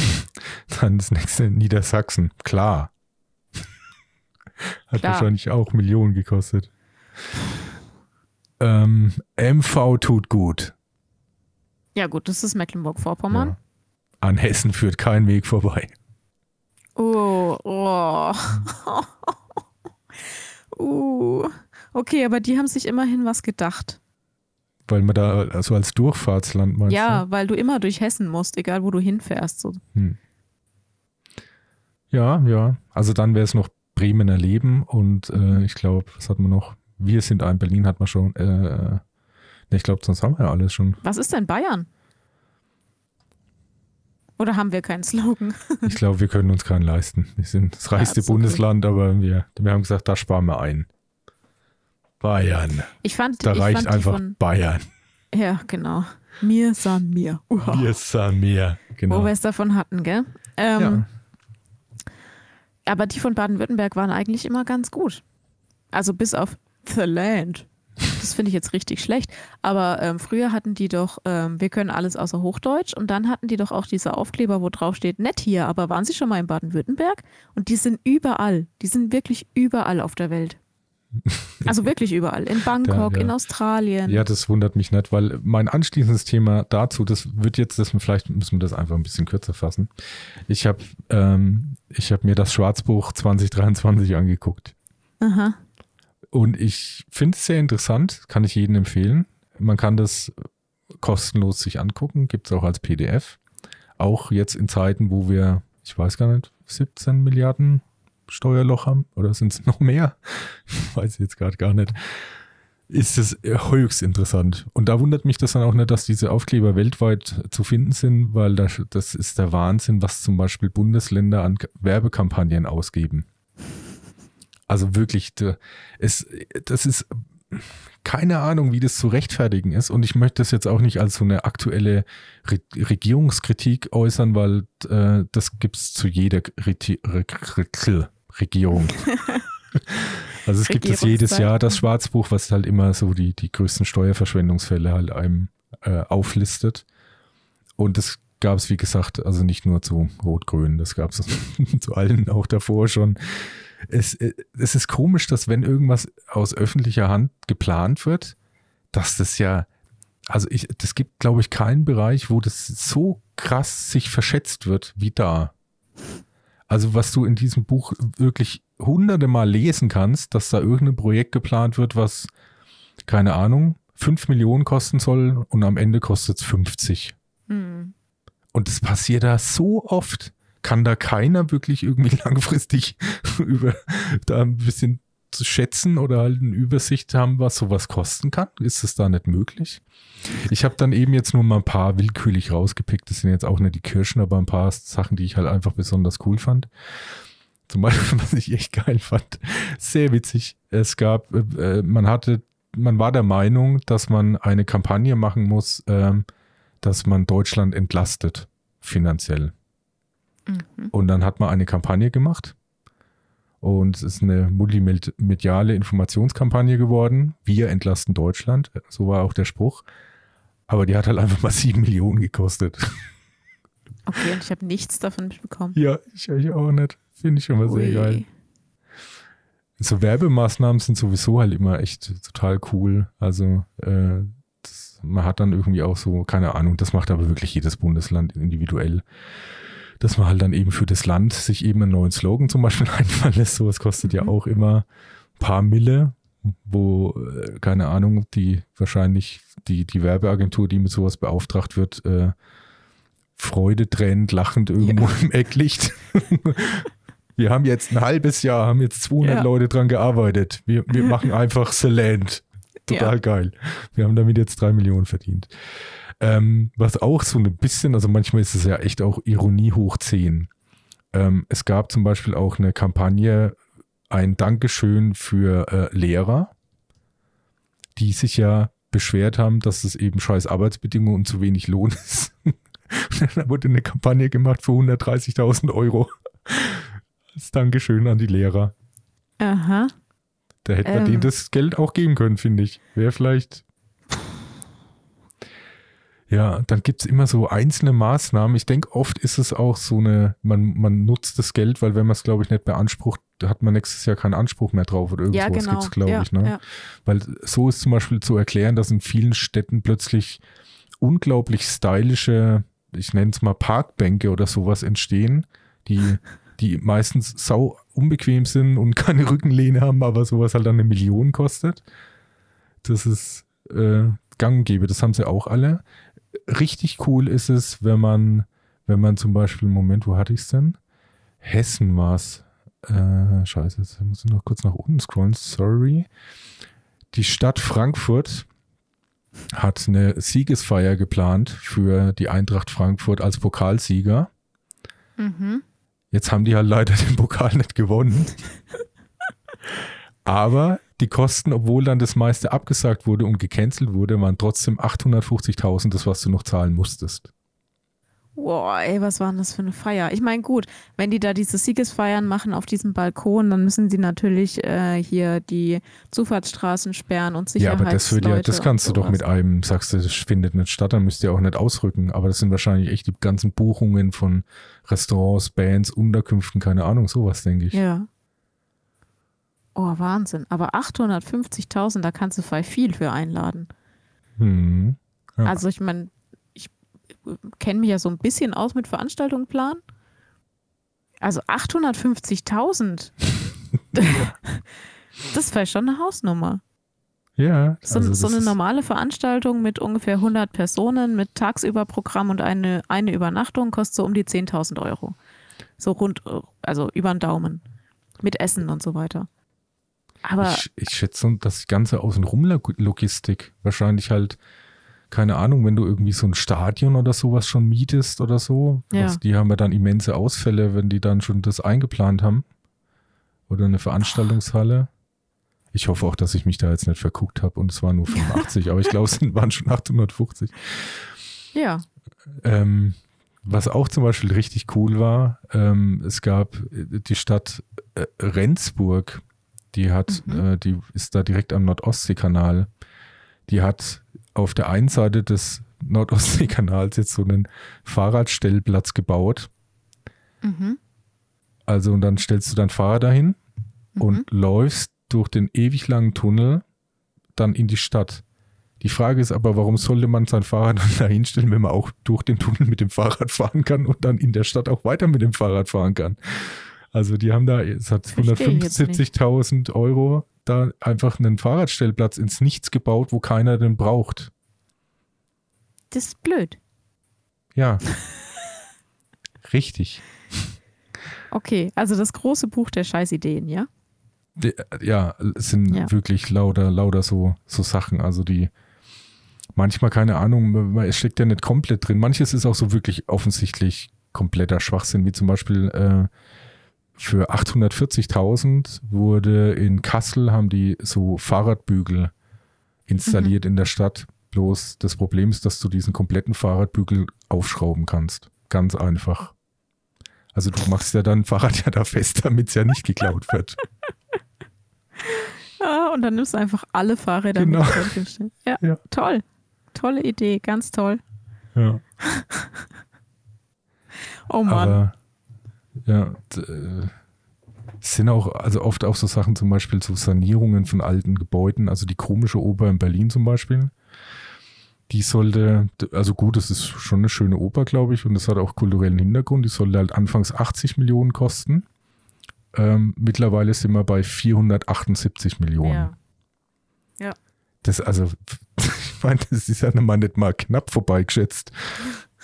Dann das nächste Niedersachsen, klar. Hat klar. wahrscheinlich auch Millionen gekostet. Ähm, MV tut gut. Ja, gut, das ist Mecklenburg-Vorpommern. Ja. An Hessen führt kein Weg vorbei. Oh, oh. uh. Okay, aber die haben sich immerhin was gedacht. Weil man da also als Durchfahrtsland meinst Ja, du? weil du immer durch Hessen musst, egal wo du hinfährst. So. Hm. Ja, ja. Also dann wäre es noch Bremener Leben und äh, ich glaube, was hat man noch? Wir sind ein Berlin hat man schon. Äh, Ich glaube, sonst haben wir ja alles schon. Was ist denn Bayern? Oder haben wir keinen Slogan? ich glaube, wir können uns keinen leisten. Wir sind das reichste ja, Bundesland, aber wir, wir haben gesagt, da sparen wir ein. Bayern. Ich fand, da ich reicht fand einfach von, Bayern. Ja, genau. Mir san mir. Uha. Mir san mir, genau. Wo wir es davon hatten, gell? Ähm, ja. Aber die von Baden-Württemberg waren eigentlich immer ganz gut. Also bis auf The Land. Das finde ich jetzt richtig schlecht. Aber ähm, früher hatten die doch, ähm, wir können alles außer Hochdeutsch und dann hatten die doch auch diese Aufkleber, wo drauf steht, nett hier. Aber waren sie schon mal in Baden-Württemberg? Und die sind überall. Die sind wirklich überall auf der Welt. Also wirklich überall. In Bangkok, ja, ja. in Australien. Ja, das wundert mich nicht, weil mein anschließendes Thema dazu, das wird jetzt, das vielleicht müssen wir das einfach ein bisschen kürzer fassen. Ich habe ähm, hab mir das Schwarzbuch 2023 angeguckt. Aha. Und ich finde es sehr interessant, kann ich jedem empfehlen. Man kann das kostenlos sich angucken, gibt es auch als PDF. Auch jetzt in Zeiten, wo wir, ich weiß gar nicht, 17 Milliarden Steuerloch haben oder sind es noch mehr? weiß ich jetzt gerade gar nicht. Ist es höchst interessant. Und da wundert mich das dann auch nicht, dass diese Aufkleber weltweit zu finden sind, weil das, das ist der Wahnsinn, was zum Beispiel Bundesländer an Werbekampagnen ausgeben. Also wirklich, es, das ist keine Ahnung, wie das zu rechtfertigen ist. Und ich möchte das jetzt auch nicht als so eine aktuelle Re Regierungskritik äußern, weil äh, das gibt es zu jeder Re Regierung. also es gibt es jedes Jahr, das Schwarzbuch, was halt immer so die, die größten Steuerverschwendungsfälle halt einem äh, auflistet. Und das gab es, wie gesagt, also nicht nur zu Rot-Grün, das gab es zu allen auch davor schon. Es, äh, es ist komisch, dass wenn irgendwas aus öffentlicher Hand geplant wird, dass das ja, also ich, das gibt, glaube ich, keinen Bereich, wo das so krass sich verschätzt wird wie da. Also was du in diesem Buch wirklich hunderte Mal lesen kannst, dass da irgendein Projekt geplant wird, was, keine Ahnung, 5 Millionen kosten soll und am Ende kostet es 50. Mhm. Und das passiert da so oft. Kann da keiner wirklich irgendwie langfristig über da ein bisschen zu schätzen oder halt eine Übersicht haben, was sowas kosten kann? Ist es da nicht möglich? Ich habe dann eben jetzt nur mal ein paar willkürlich rausgepickt. Das sind jetzt auch nicht die Kirschen, aber ein paar Sachen, die ich halt einfach besonders cool fand. Zum Beispiel, was ich echt geil fand, sehr witzig. Es gab, äh, man hatte, man war der Meinung, dass man eine Kampagne machen muss, äh, dass man Deutschland entlastet finanziell. Mhm. Und dann hat man eine Kampagne gemacht und es ist eine multimediale Informationskampagne geworden. Wir entlasten Deutschland. So war auch der Spruch. Aber die hat halt einfach mal sieben Millionen gekostet. Okay, und ich habe nichts davon mitbekommen. Ja, ich, ich auch nicht. Finde ich schon mal Ui. sehr geil. So Werbemaßnahmen sind sowieso halt immer echt total cool. Also äh, das, man hat dann irgendwie auch so, keine Ahnung, das macht aber wirklich jedes Bundesland individuell dass man halt dann eben für das Land sich eben einen neuen Slogan zum Beispiel einfallen lässt. Sowas kostet mhm. ja auch immer ein paar Mille, wo, äh, keine Ahnung, die wahrscheinlich die, die Werbeagentur, die mit sowas beauftragt wird, äh, Freude tränend, lachend irgendwo ja. im Eck liegt. wir haben jetzt ein halbes Jahr, haben jetzt 200 ja. Leute dran gearbeitet. Wir, wir machen einfach The Land. Total ja. geil. Wir haben damit jetzt drei Millionen verdient. Ähm, was auch so ein bisschen, also manchmal ist es ja echt auch Ironie hoch 10. Ähm, es gab zum Beispiel auch eine Kampagne, ein Dankeschön für äh, Lehrer, die sich ja beschwert haben, dass es eben scheiß Arbeitsbedingungen und zu wenig Lohn ist. da wurde eine Kampagne gemacht für 130.000 Euro. Als Dankeschön an die Lehrer. Aha. Da hätte man ähm. denen das Geld auch geben können, finde ich. Wäre vielleicht ja, dann gibt es immer so einzelne Maßnahmen. Ich denke, oft ist es auch so eine, man, man nutzt das Geld, weil wenn man es, glaube ich, nicht beansprucht, hat man nächstes Jahr keinen Anspruch mehr drauf oder irgendwas ja, genau. gibt es, glaube ja, ich. Ne? Ja. Weil so ist zum Beispiel zu erklären, dass in vielen Städten plötzlich unglaublich stylische, ich nenne es mal Parkbänke oder sowas entstehen, die, die meistens sau unbequem sind und keine Rückenlehne haben, aber sowas halt dann eine Million kostet. Das ist äh, gang und gäbe, das haben sie auch alle richtig cool ist es, wenn man, wenn man zum Beispiel, Moment, wo hatte ich es denn? Hessen war es. Äh, scheiße, jetzt muss ich noch kurz nach unten scrollen, sorry. Die Stadt Frankfurt hat eine Siegesfeier geplant für die Eintracht Frankfurt als Pokalsieger. Mhm. Jetzt haben die halt leider den Pokal nicht gewonnen. Aber die Kosten, obwohl dann das meiste abgesagt wurde und gecancelt wurde, waren trotzdem 850.000, das was du noch zahlen musstest. Boah, ey, was war denn das für eine Feier? Ich meine, gut, wenn die da diese Siegesfeiern machen auf diesem Balkon, dann müssen sie natürlich äh, hier die Zufahrtsstraßen sperren und Sicherheits Ja, aber das, ja, das kannst du doch mit einem, sagst du, das findet nicht statt, dann müsst ihr auch nicht ausrücken. Aber das sind wahrscheinlich echt die ganzen Buchungen von Restaurants, Bands, Unterkünften, keine Ahnung, sowas, denke ich. Ja. Oh, Wahnsinn. Aber 850.000, da kannst du voll viel für einladen. Hm. Ja. Also ich meine, kenne mich ja so ein bisschen aus mit Veranstaltungen planen. Also 850.000. das ist vielleicht schon eine Hausnummer. Ja. So, also so eine normale Veranstaltung mit ungefähr 100 Personen, mit Tagsüberprogramm und eine, eine Übernachtung kostet so um die 10.000 Euro. So rund, also über den Daumen. Mit Essen und so weiter. Aber ich, ich schätze, das ganze Außenrum-Logistik wahrscheinlich halt keine Ahnung, wenn du irgendwie so ein Stadion oder sowas schon mietest oder so, ja. was, die haben ja dann immense Ausfälle, wenn die dann schon das eingeplant haben. Oder eine Veranstaltungshalle. Ich hoffe auch, dass ich mich da jetzt nicht verguckt habe und es waren nur 85, aber ich glaube, es waren schon 850. Ja. Ähm, was auch zum Beispiel richtig cool war, ähm, es gab äh, die Stadt äh, Rendsburg, die hat, mhm. äh, die ist da direkt am Nordostseekanal. Die hat auf der einen Seite des Nordostseekanals jetzt so einen Fahrradstellplatz gebaut. Mhm. Also und dann stellst du dein Fahrrad dahin mhm. und läufst durch den ewig langen Tunnel dann in die Stadt. Die Frage ist aber, warum sollte man sein Fahrrad dann da hinstellen, wenn man auch durch den Tunnel mit dem Fahrrad fahren kann und dann in der Stadt auch weiter mit dem Fahrrad fahren kann? Also die haben da, es hat 175.000 Euro da einfach einen Fahrradstellplatz ins Nichts gebaut, wo keiner den braucht. Das ist blöd. Ja. Richtig. Okay, also das große Buch der Scheißideen, ja? Die, ja, es sind ja. wirklich lauter, lauter so, so Sachen. Also die manchmal, keine Ahnung, es steckt ja nicht komplett drin. Manches ist auch so wirklich offensichtlich kompletter Schwachsinn, wie zum Beispiel äh, für 840.000 wurde in Kassel, haben die so Fahrradbügel installiert mhm. in der Stadt. Bloß das Problem ist, dass du diesen kompletten Fahrradbügel aufschrauben kannst. Ganz einfach. Also du machst ja dann Fahrrad ja da fest, damit es ja nicht geklaut wird. Ja, und dann nimmst du einfach alle Fahrräder genau. mit. Ja, ja, toll. Tolle Idee, ganz toll. Ja. oh Mann. Aber ja, äh, es sind auch, also oft auch so Sachen, zum Beispiel so Sanierungen von alten Gebäuden, also die komische Oper in Berlin zum Beispiel. Die sollte, also gut, das ist schon eine schöne Oper, glaube ich, und das hat auch kulturellen Hintergrund. Die sollte halt anfangs 80 Millionen kosten. Ähm, mittlerweile sind wir bei 478 Millionen. Ja. ja. Das, also, ich meine, das ist ja mal nicht mal knapp vorbeigeschätzt.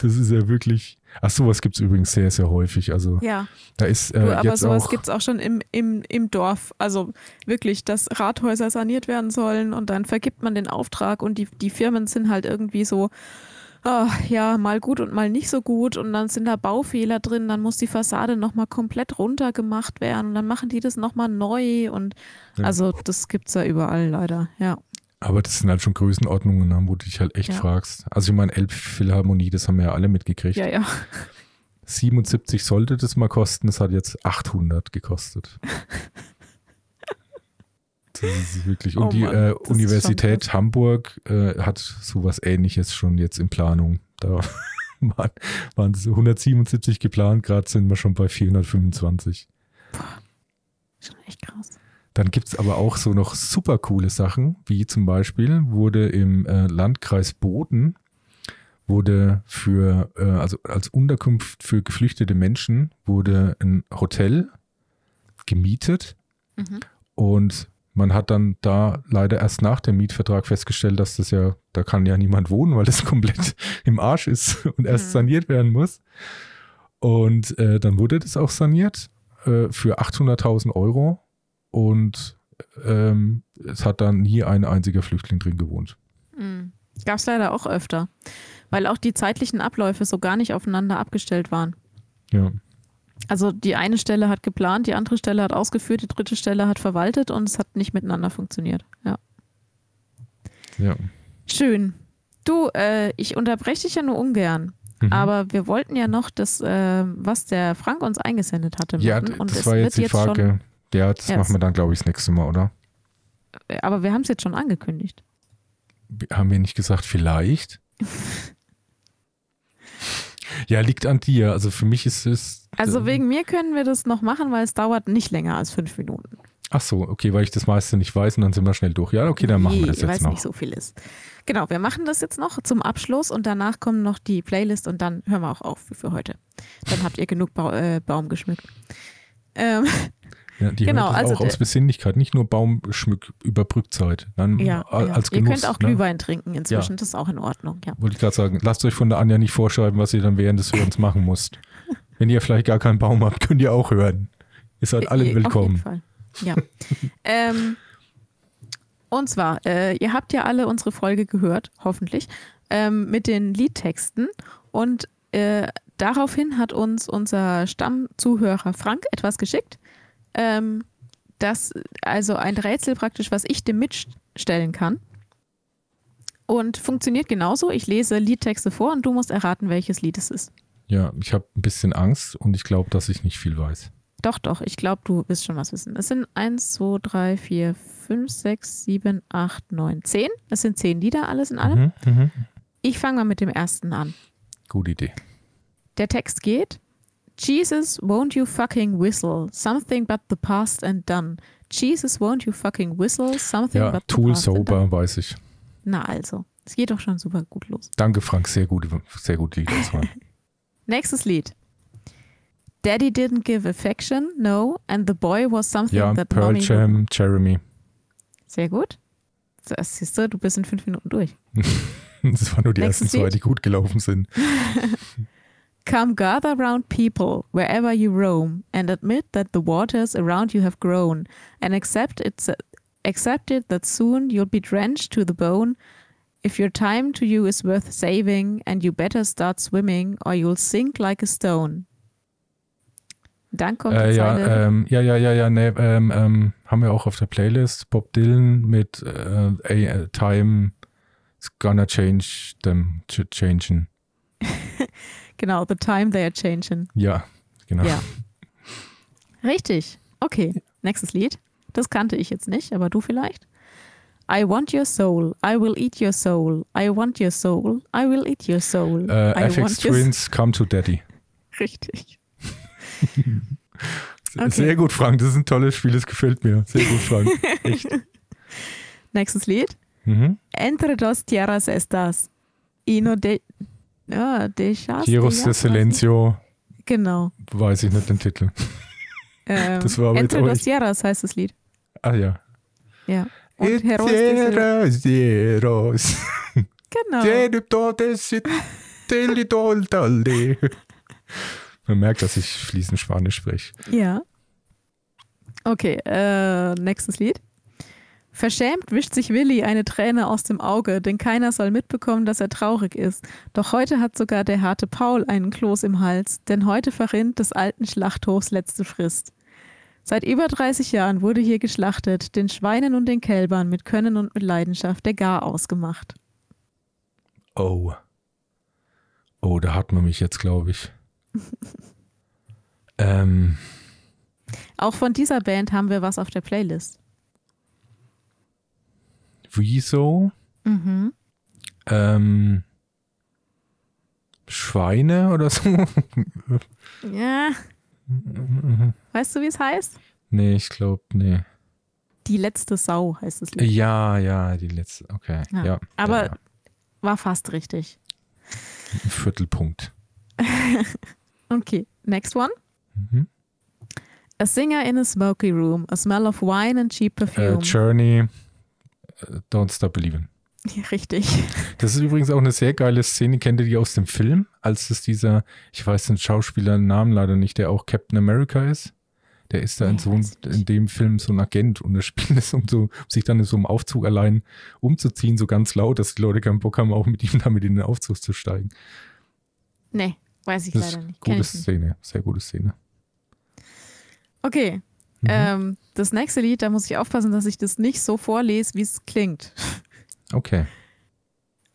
Das ist ja wirklich. Ach, sowas gibt es übrigens sehr, sehr häufig. Also ja. da ist äh, du, aber jetzt sowas gibt es auch schon im, im, im Dorf. Also wirklich, dass Rathäuser saniert werden sollen und dann vergibt man den Auftrag und die, die Firmen sind halt irgendwie so, oh, ja, mal gut und mal nicht so gut und dann sind da Baufehler drin, dann muss die Fassade nochmal komplett runtergemacht werden und dann machen die das nochmal neu und ja. also das gibt es ja überall leider, ja. Aber das sind halt schon Größenordnungen, ne, wo du dich halt echt ja. fragst. Also ich meine, Elbphilharmonie, das haben wir ja alle mitgekriegt. Ja, ja. 77 sollte das mal kosten, das hat jetzt 800 gekostet. das ist wirklich. Und oh die äh, Universität Hamburg äh, hat sowas ähnliches schon jetzt in Planung. Da waren, waren es 177 geplant, gerade sind wir schon bei 425. Boah, schon echt krass. Dann gibt es aber auch so noch super coole Sachen, wie zum Beispiel wurde im äh, Landkreis Boden wurde für, äh, also als Unterkunft für geflüchtete Menschen wurde ein Hotel gemietet mhm. und man hat dann da leider erst nach dem Mietvertrag festgestellt, dass das ja, da kann ja niemand wohnen, weil das komplett im Arsch ist und erst mhm. saniert werden muss. Und äh, dann wurde das auch saniert äh, für 800.000 Euro und ähm, es hat dann nie ein einziger Flüchtling drin gewohnt. Mhm. Gab es leider auch öfter, weil auch die zeitlichen Abläufe so gar nicht aufeinander abgestellt waren. Ja. Also die eine Stelle hat geplant, die andere Stelle hat ausgeführt, die dritte Stelle hat verwaltet und es hat nicht miteinander funktioniert. Ja. Ja. Schön. Du, äh, ich unterbreche dich ja nur ungern. Mhm. Aber wir wollten ja noch das, äh, was der Frank uns eingesendet hatte. Ja, und das war jetzt die Frage. Schon, ja, das ja, machen wir dann, glaube ich, das nächste Mal, oder? Äh, aber wir haben es jetzt schon angekündigt. Haben wir nicht gesagt, vielleicht? ja, liegt an dir. Also für mich ist es. Also äh, wegen mir können wir das noch machen, weil es dauert nicht länger als fünf Minuten. Ach so, okay, weil ich das meiste nicht weiß und dann sind wir schnell durch. Ja, okay, dann machen wir das jetzt noch. Weil nicht so viel ist. Genau, wir machen das jetzt noch zum Abschluss und danach kommen noch die Playlist und dann hören wir auch auf für heute. Dann habt ihr genug ba äh, Baum geschmückt. Ähm, ja, die genau, also auch aus Besinnlichkeit, nicht nur Baumschmück Baumschmücküberbrückzeit. Dann ja, als ja. Genuss, ihr könnt auch ne? Glühwein trinken inzwischen, ja. das ist auch in Ordnung. Ja. Wollte ich gerade sagen, lasst euch von der Anja nicht vorschreiben, was ihr dann während des Hörens machen müsst. Wenn ihr vielleicht gar keinen Baum habt, könnt ihr auch hören. Ihr seid alle willkommen. Auf jeden Fall. Ja. ähm, und zwar, äh, ihr habt ja alle unsere Folge gehört, hoffentlich, ähm, mit den Liedtexten. Und äh, daraufhin hat uns unser Stammzuhörer Frank etwas geschickt. Ähm, das, also ein Rätsel praktisch, was ich dem mitstellen kann. Und funktioniert genauso. Ich lese Liedtexte vor und du musst erraten, welches Lied es ist. Ja, ich habe ein bisschen Angst und ich glaube, dass ich nicht viel weiß. Doch, doch, ich glaube, du wirst schon was wissen. Es sind 1, 2, 3, 4, 5, 6, 7, 8, 9, 10. Es sind 10 Lieder, alles in allem. Mhm, mh. Ich fange mal mit dem ersten an. Gute Idee. Der Text geht: Jesus, won't you fucking whistle? Something but the past and done. Jesus, won't you fucking whistle? Something ja, but the Tool past sober, and done. weiß ich. Na also, es geht doch schon super gut los. Danke, Frank, sehr gut, sehr gut Lied. Nächstes Lied. Daddy didn't give affection, no, and the boy was something ja, that Pearl Jam, Jeremy. Sehr gut. Das siehst du, du bist in fünf Minuten durch. das waren nur die Nächstes ersten zwei, die gut gelaufen sind. Come gather round people wherever you roam and admit that the waters around you have grown and accept it, accept it that soon you'll be drenched to the bone if your time to you is worth saving and you better start swimming or you'll sink like a stone. Dann kommt äh, ja, ähm, ja, ja, ja, ja, nee, ähm, ähm, haben wir auch auf der Playlist Bob Dylan mit äh, a, äh, Time is gonna change them, changing. genau, the time they are changing. Ja, genau. Ja. Richtig. Okay, nächstes Lied. Das kannte ich jetzt nicht, aber du vielleicht. I want your soul, I will eat your soul, I want your soul, I will eat your soul. Äh, FX Twins, come to daddy. Richtig. okay. Sehr gut, Frank. Das ist ein tolles Spiel. Das gefällt mir. Sehr gut, Frank. Echt. Nächstes Lied. Mhm. Entre dos tierras estas. Ino de. Ja, dejas. Tiros de Silencio. Genau. Weiß ich nicht den Titel. Ähm, das war aber Entre dos tierras heißt das Lied. Ah ja. Ja. Und Heros Heros. Genau. Man merkt, dass ich fließend Spanisch spreche. Ja. Okay, äh, nächstes Lied. Verschämt wischt sich Willi eine Träne aus dem Auge, denn keiner soll mitbekommen, dass er traurig ist. Doch heute hat sogar der harte Paul einen Kloß im Hals, denn heute verrinnt des alten Schlachthofs letzte Frist. Seit über 30 Jahren wurde hier geschlachtet, den Schweinen und den Kälbern mit Können und mit Leidenschaft der Gar ausgemacht. Oh. Oh, da hat man mich jetzt, glaube ich. ähm. Auch von dieser Band haben wir was auf der Playlist. Wieso? Mhm. Ähm, Schweine oder so? ja. Weißt du, wie es heißt? Nee, ich glaube, nee. Die letzte Sau heißt es. Ja, ja, die letzte, okay. Ja. ja aber ja. war fast richtig. Ein Viertelpunkt. Okay, next one. Mhm. A singer in a smoky room, a smell of wine and cheap perfume. Uh, Journey, Don't Stop Believing. Ja, richtig. Das ist übrigens auch eine sehr geile Szene. Kennt ihr die aus dem Film? Als es dieser, ich weiß den Schauspieler Namen leider nicht, der auch Captain America ist, Der ist da in, so, in dem Film so ein Agent und er spielt es, um, so, um sich dann in so einem Aufzug allein umzuziehen, so ganz laut, dass die Leute keinen Bock haben, auch mit ihm damit in den Aufzug zu steigen. Nee, weiß ich das leider nicht. Gute Szene, sehr gute Szene. Okay. Mhm. Ähm, das nächste Lied, da muss ich aufpassen, dass ich das nicht so vorlese, wie es klingt. Okay.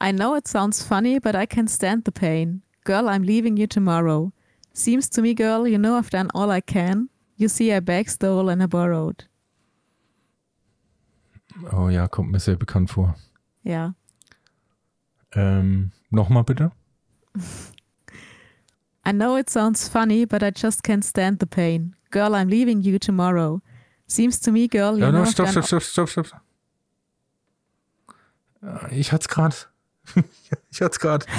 I know it sounds funny, but I can't stand the pain. Girl, I'm leaving you tomorrow. Seems to me, girl, you know I've done all I can. You see, I bag stole and I borrowed. Oh ja, kommt mir sehr bekannt vor. Ja. Ähm, Nochmal bitte. I know it sounds funny, but I just can't stand the pain. Girl, I'm leaving you tomorrow. Seems to me, girl, you ja, know. No, stopp, stopp, stopp, stopp, stopp. Ich hatte es gerade. ich hatte es gerade.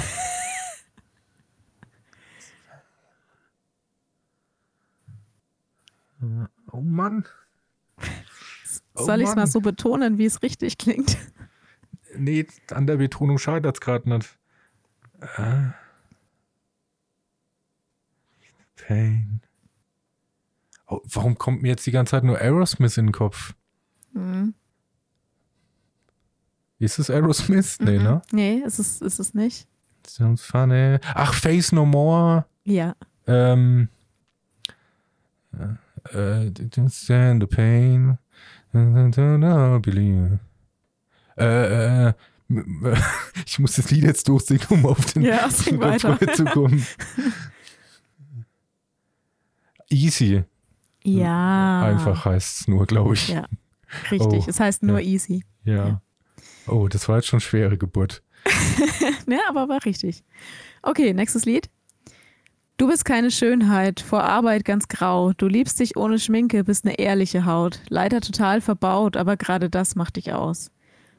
Oh Mann. Oh Soll ich es mal so betonen, wie es richtig klingt? Nee, an der Betonung scheitert es gerade nicht. Äh. Pain. Oh, warum kommt mir jetzt die ganze Zeit nur Aerosmith in den Kopf? Mhm. Ist es Aerosmith? Nee, mhm. ne? Nee, ist es, ist es nicht. Sounds funny. Ach, Face No More. Ja. Ähm. Uh, stand the pain. Believe. Äh, äh, ich muss das Lied jetzt durchsingen, um auf den ja, sing weiter. zu kommen. Easy. Ja. Einfach heißt es nur, glaube ich. Ja, richtig. Oh, es heißt nur ja. easy. Ja. ja. Oh, das war jetzt schon schwere Geburt. ja, aber war richtig. Okay, nächstes Lied. Du bist keine Schönheit, vor Arbeit ganz grau. Du liebst dich ohne Schminke, bist eine ehrliche Haut. Leider total verbaut, aber gerade das macht dich aus.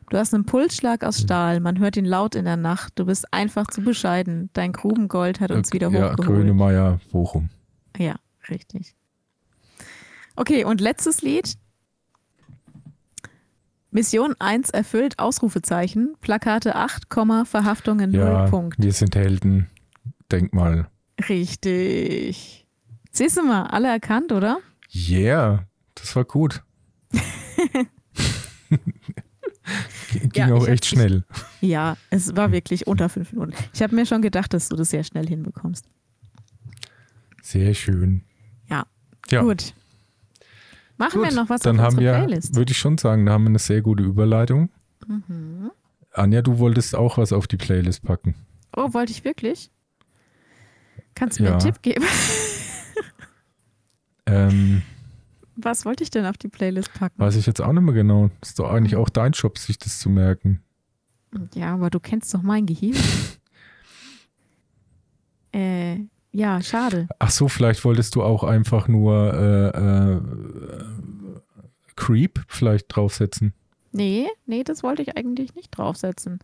Du hast einen Pulsschlag aus Stahl, man hört ihn laut in der Nacht. Du bist einfach zu bescheiden. Dein Grubengold hat uns wieder ja, hochgeholt. Ja, Grönemeyer, Bochum. Ja, richtig. Okay, und letztes Lied. Mission 1 erfüllt, Ausrufezeichen. Plakate 8, Verhaftungen 0, ja, Punkt. Wir sind Helden. Denkmal. Richtig. Siehst du mal, alle erkannt, oder? Yeah, das war gut. Ging ja, auch echt schnell. Ich, ja, es war wirklich unter fünf Minuten. Ich habe mir schon gedacht, dass du das sehr schnell hinbekommst. Sehr schön. Ja, ja. gut. Machen gut, wir noch was dann auf haben wir, Playlist? Würde ich schon sagen, da haben wir eine sehr gute Überleitung. Mhm. Anja, du wolltest auch was auf die Playlist packen. Oh, wollte ich wirklich? Kannst du mir ja. einen Tipp geben? ähm, Was wollte ich denn auf die Playlist packen? Weiß ich jetzt auch nicht mehr genau. Das ist doch eigentlich auch dein Job, sich das zu merken. Ja, aber du kennst doch mein Gehirn. äh, ja, schade. Ach so, vielleicht wolltest du auch einfach nur äh, äh, Creep vielleicht draufsetzen. Nee, nee, das wollte ich eigentlich nicht draufsetzen.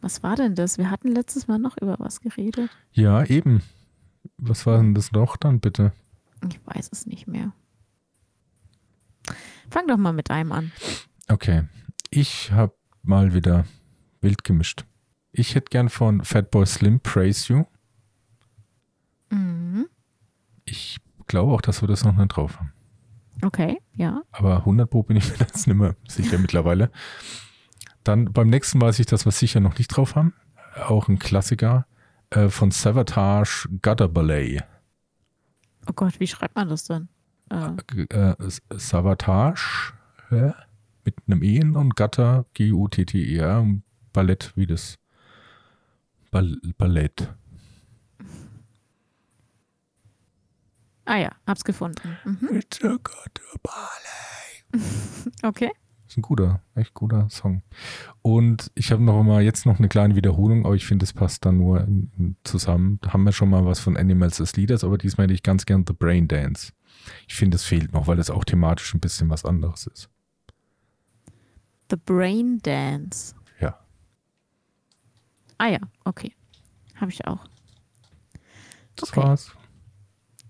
Was war denn das? Wir hatten letztes Mal noch über was geredet. Ja, eben. Was war denn das noch dann bitte? Ich weiß es nicht mehr. Fang doch mal mit einem an. Okay. Ich habe mal wieder wild gemischt. Ich hätte gern von Fatboy Slim Praise You. Mhm. Ich glaube auch, dass wir das noch nicht drauf haben. Okay, ja. Aber 100 Pro bin ich mir jetzt nicht mehr sicher mittlerweile. Dann beim nächsten weiß ich, dass wir sicher noch nicht drauf haben. Auch ein Klassiker äh, von Savatage Gutter Ballet. Oh Gott, wie schreibt man das denn? Äh. Äh, Savatage äh, mit einem E und Gutter G-U-T-T-E-R Ballett wie das Ball Ballett. Ah ja, hab's gefunden. Mhm. It's a Gutter Ballet. okay. Ist ein guter, echt guter Song. Und ich habe noch mal jetzt noch eine kleine Wiederholung, aber ich finde, es passt dann nur zusammen. Da haben wir schon mal was von Animals as Leaders, aber diesmal hätte ich ganz gern The Brain Dance. Ich finde, es fehlt noch, weil es auch thematisch ein bisschen was anderes ist. The Brain Dance. Ah ja, okay. Habe ich auch. Das okay. war's.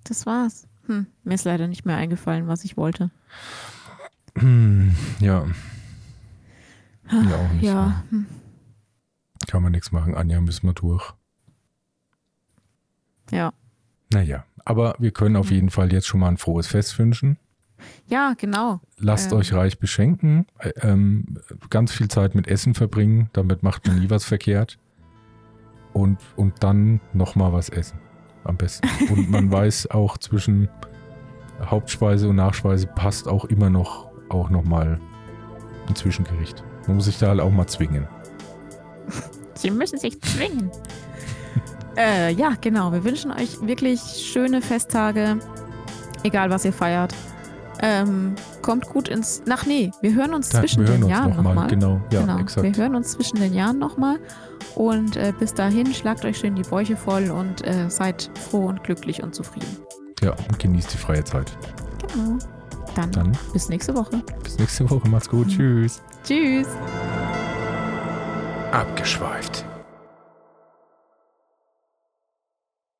Das war's. Hm, mir ist leider nicht mehr eingefallen, was ich wollte. Hm, ja. Ja, auch nicht. Ja. Hm. Kann man nichts machen. Anja müssen wir durch. Ja. Naja, aber wir können auf jeden Fall jetzt schon mal ein frohes Fest wünschen. Ja, genau. Lasst ähm. euch reich beschenken, ähm, ganz viel Zeit mit Essen verbringen, damit macht man nie was verkehrt. Und, und dann nochmal was essen. Am besten. Und man weiß auch zwischen Hauptspeise und Nachspeise passt auch immer noch auch nochmal ein Zwischengericht. Man muss sich da halt auch mal zwingen. Sie müssen sich zwingen. äh, ja, genau. Wir wünschen euch wirklich schöne Festtage, egal was ihr feiert. Ähm, kommt gut ins. Ach nee, wir hören uns ja, zwischen hören den uns Jahren nochmal. Noch genau, ja, genau. exakt. Wir hören uns zwischen den Jahren nochmal. Und äh, bis dahin schlagt euch schön die Bäuche voll und äh, seid froh und glücklich und zufrieden. Ja, und genießt die freie Zeit. Genau. Dann, Dann bis nächste Woche. Bis nächste Woche. Macht's gut. Mhm. Tschüss. Tschüss. Abgeschweift.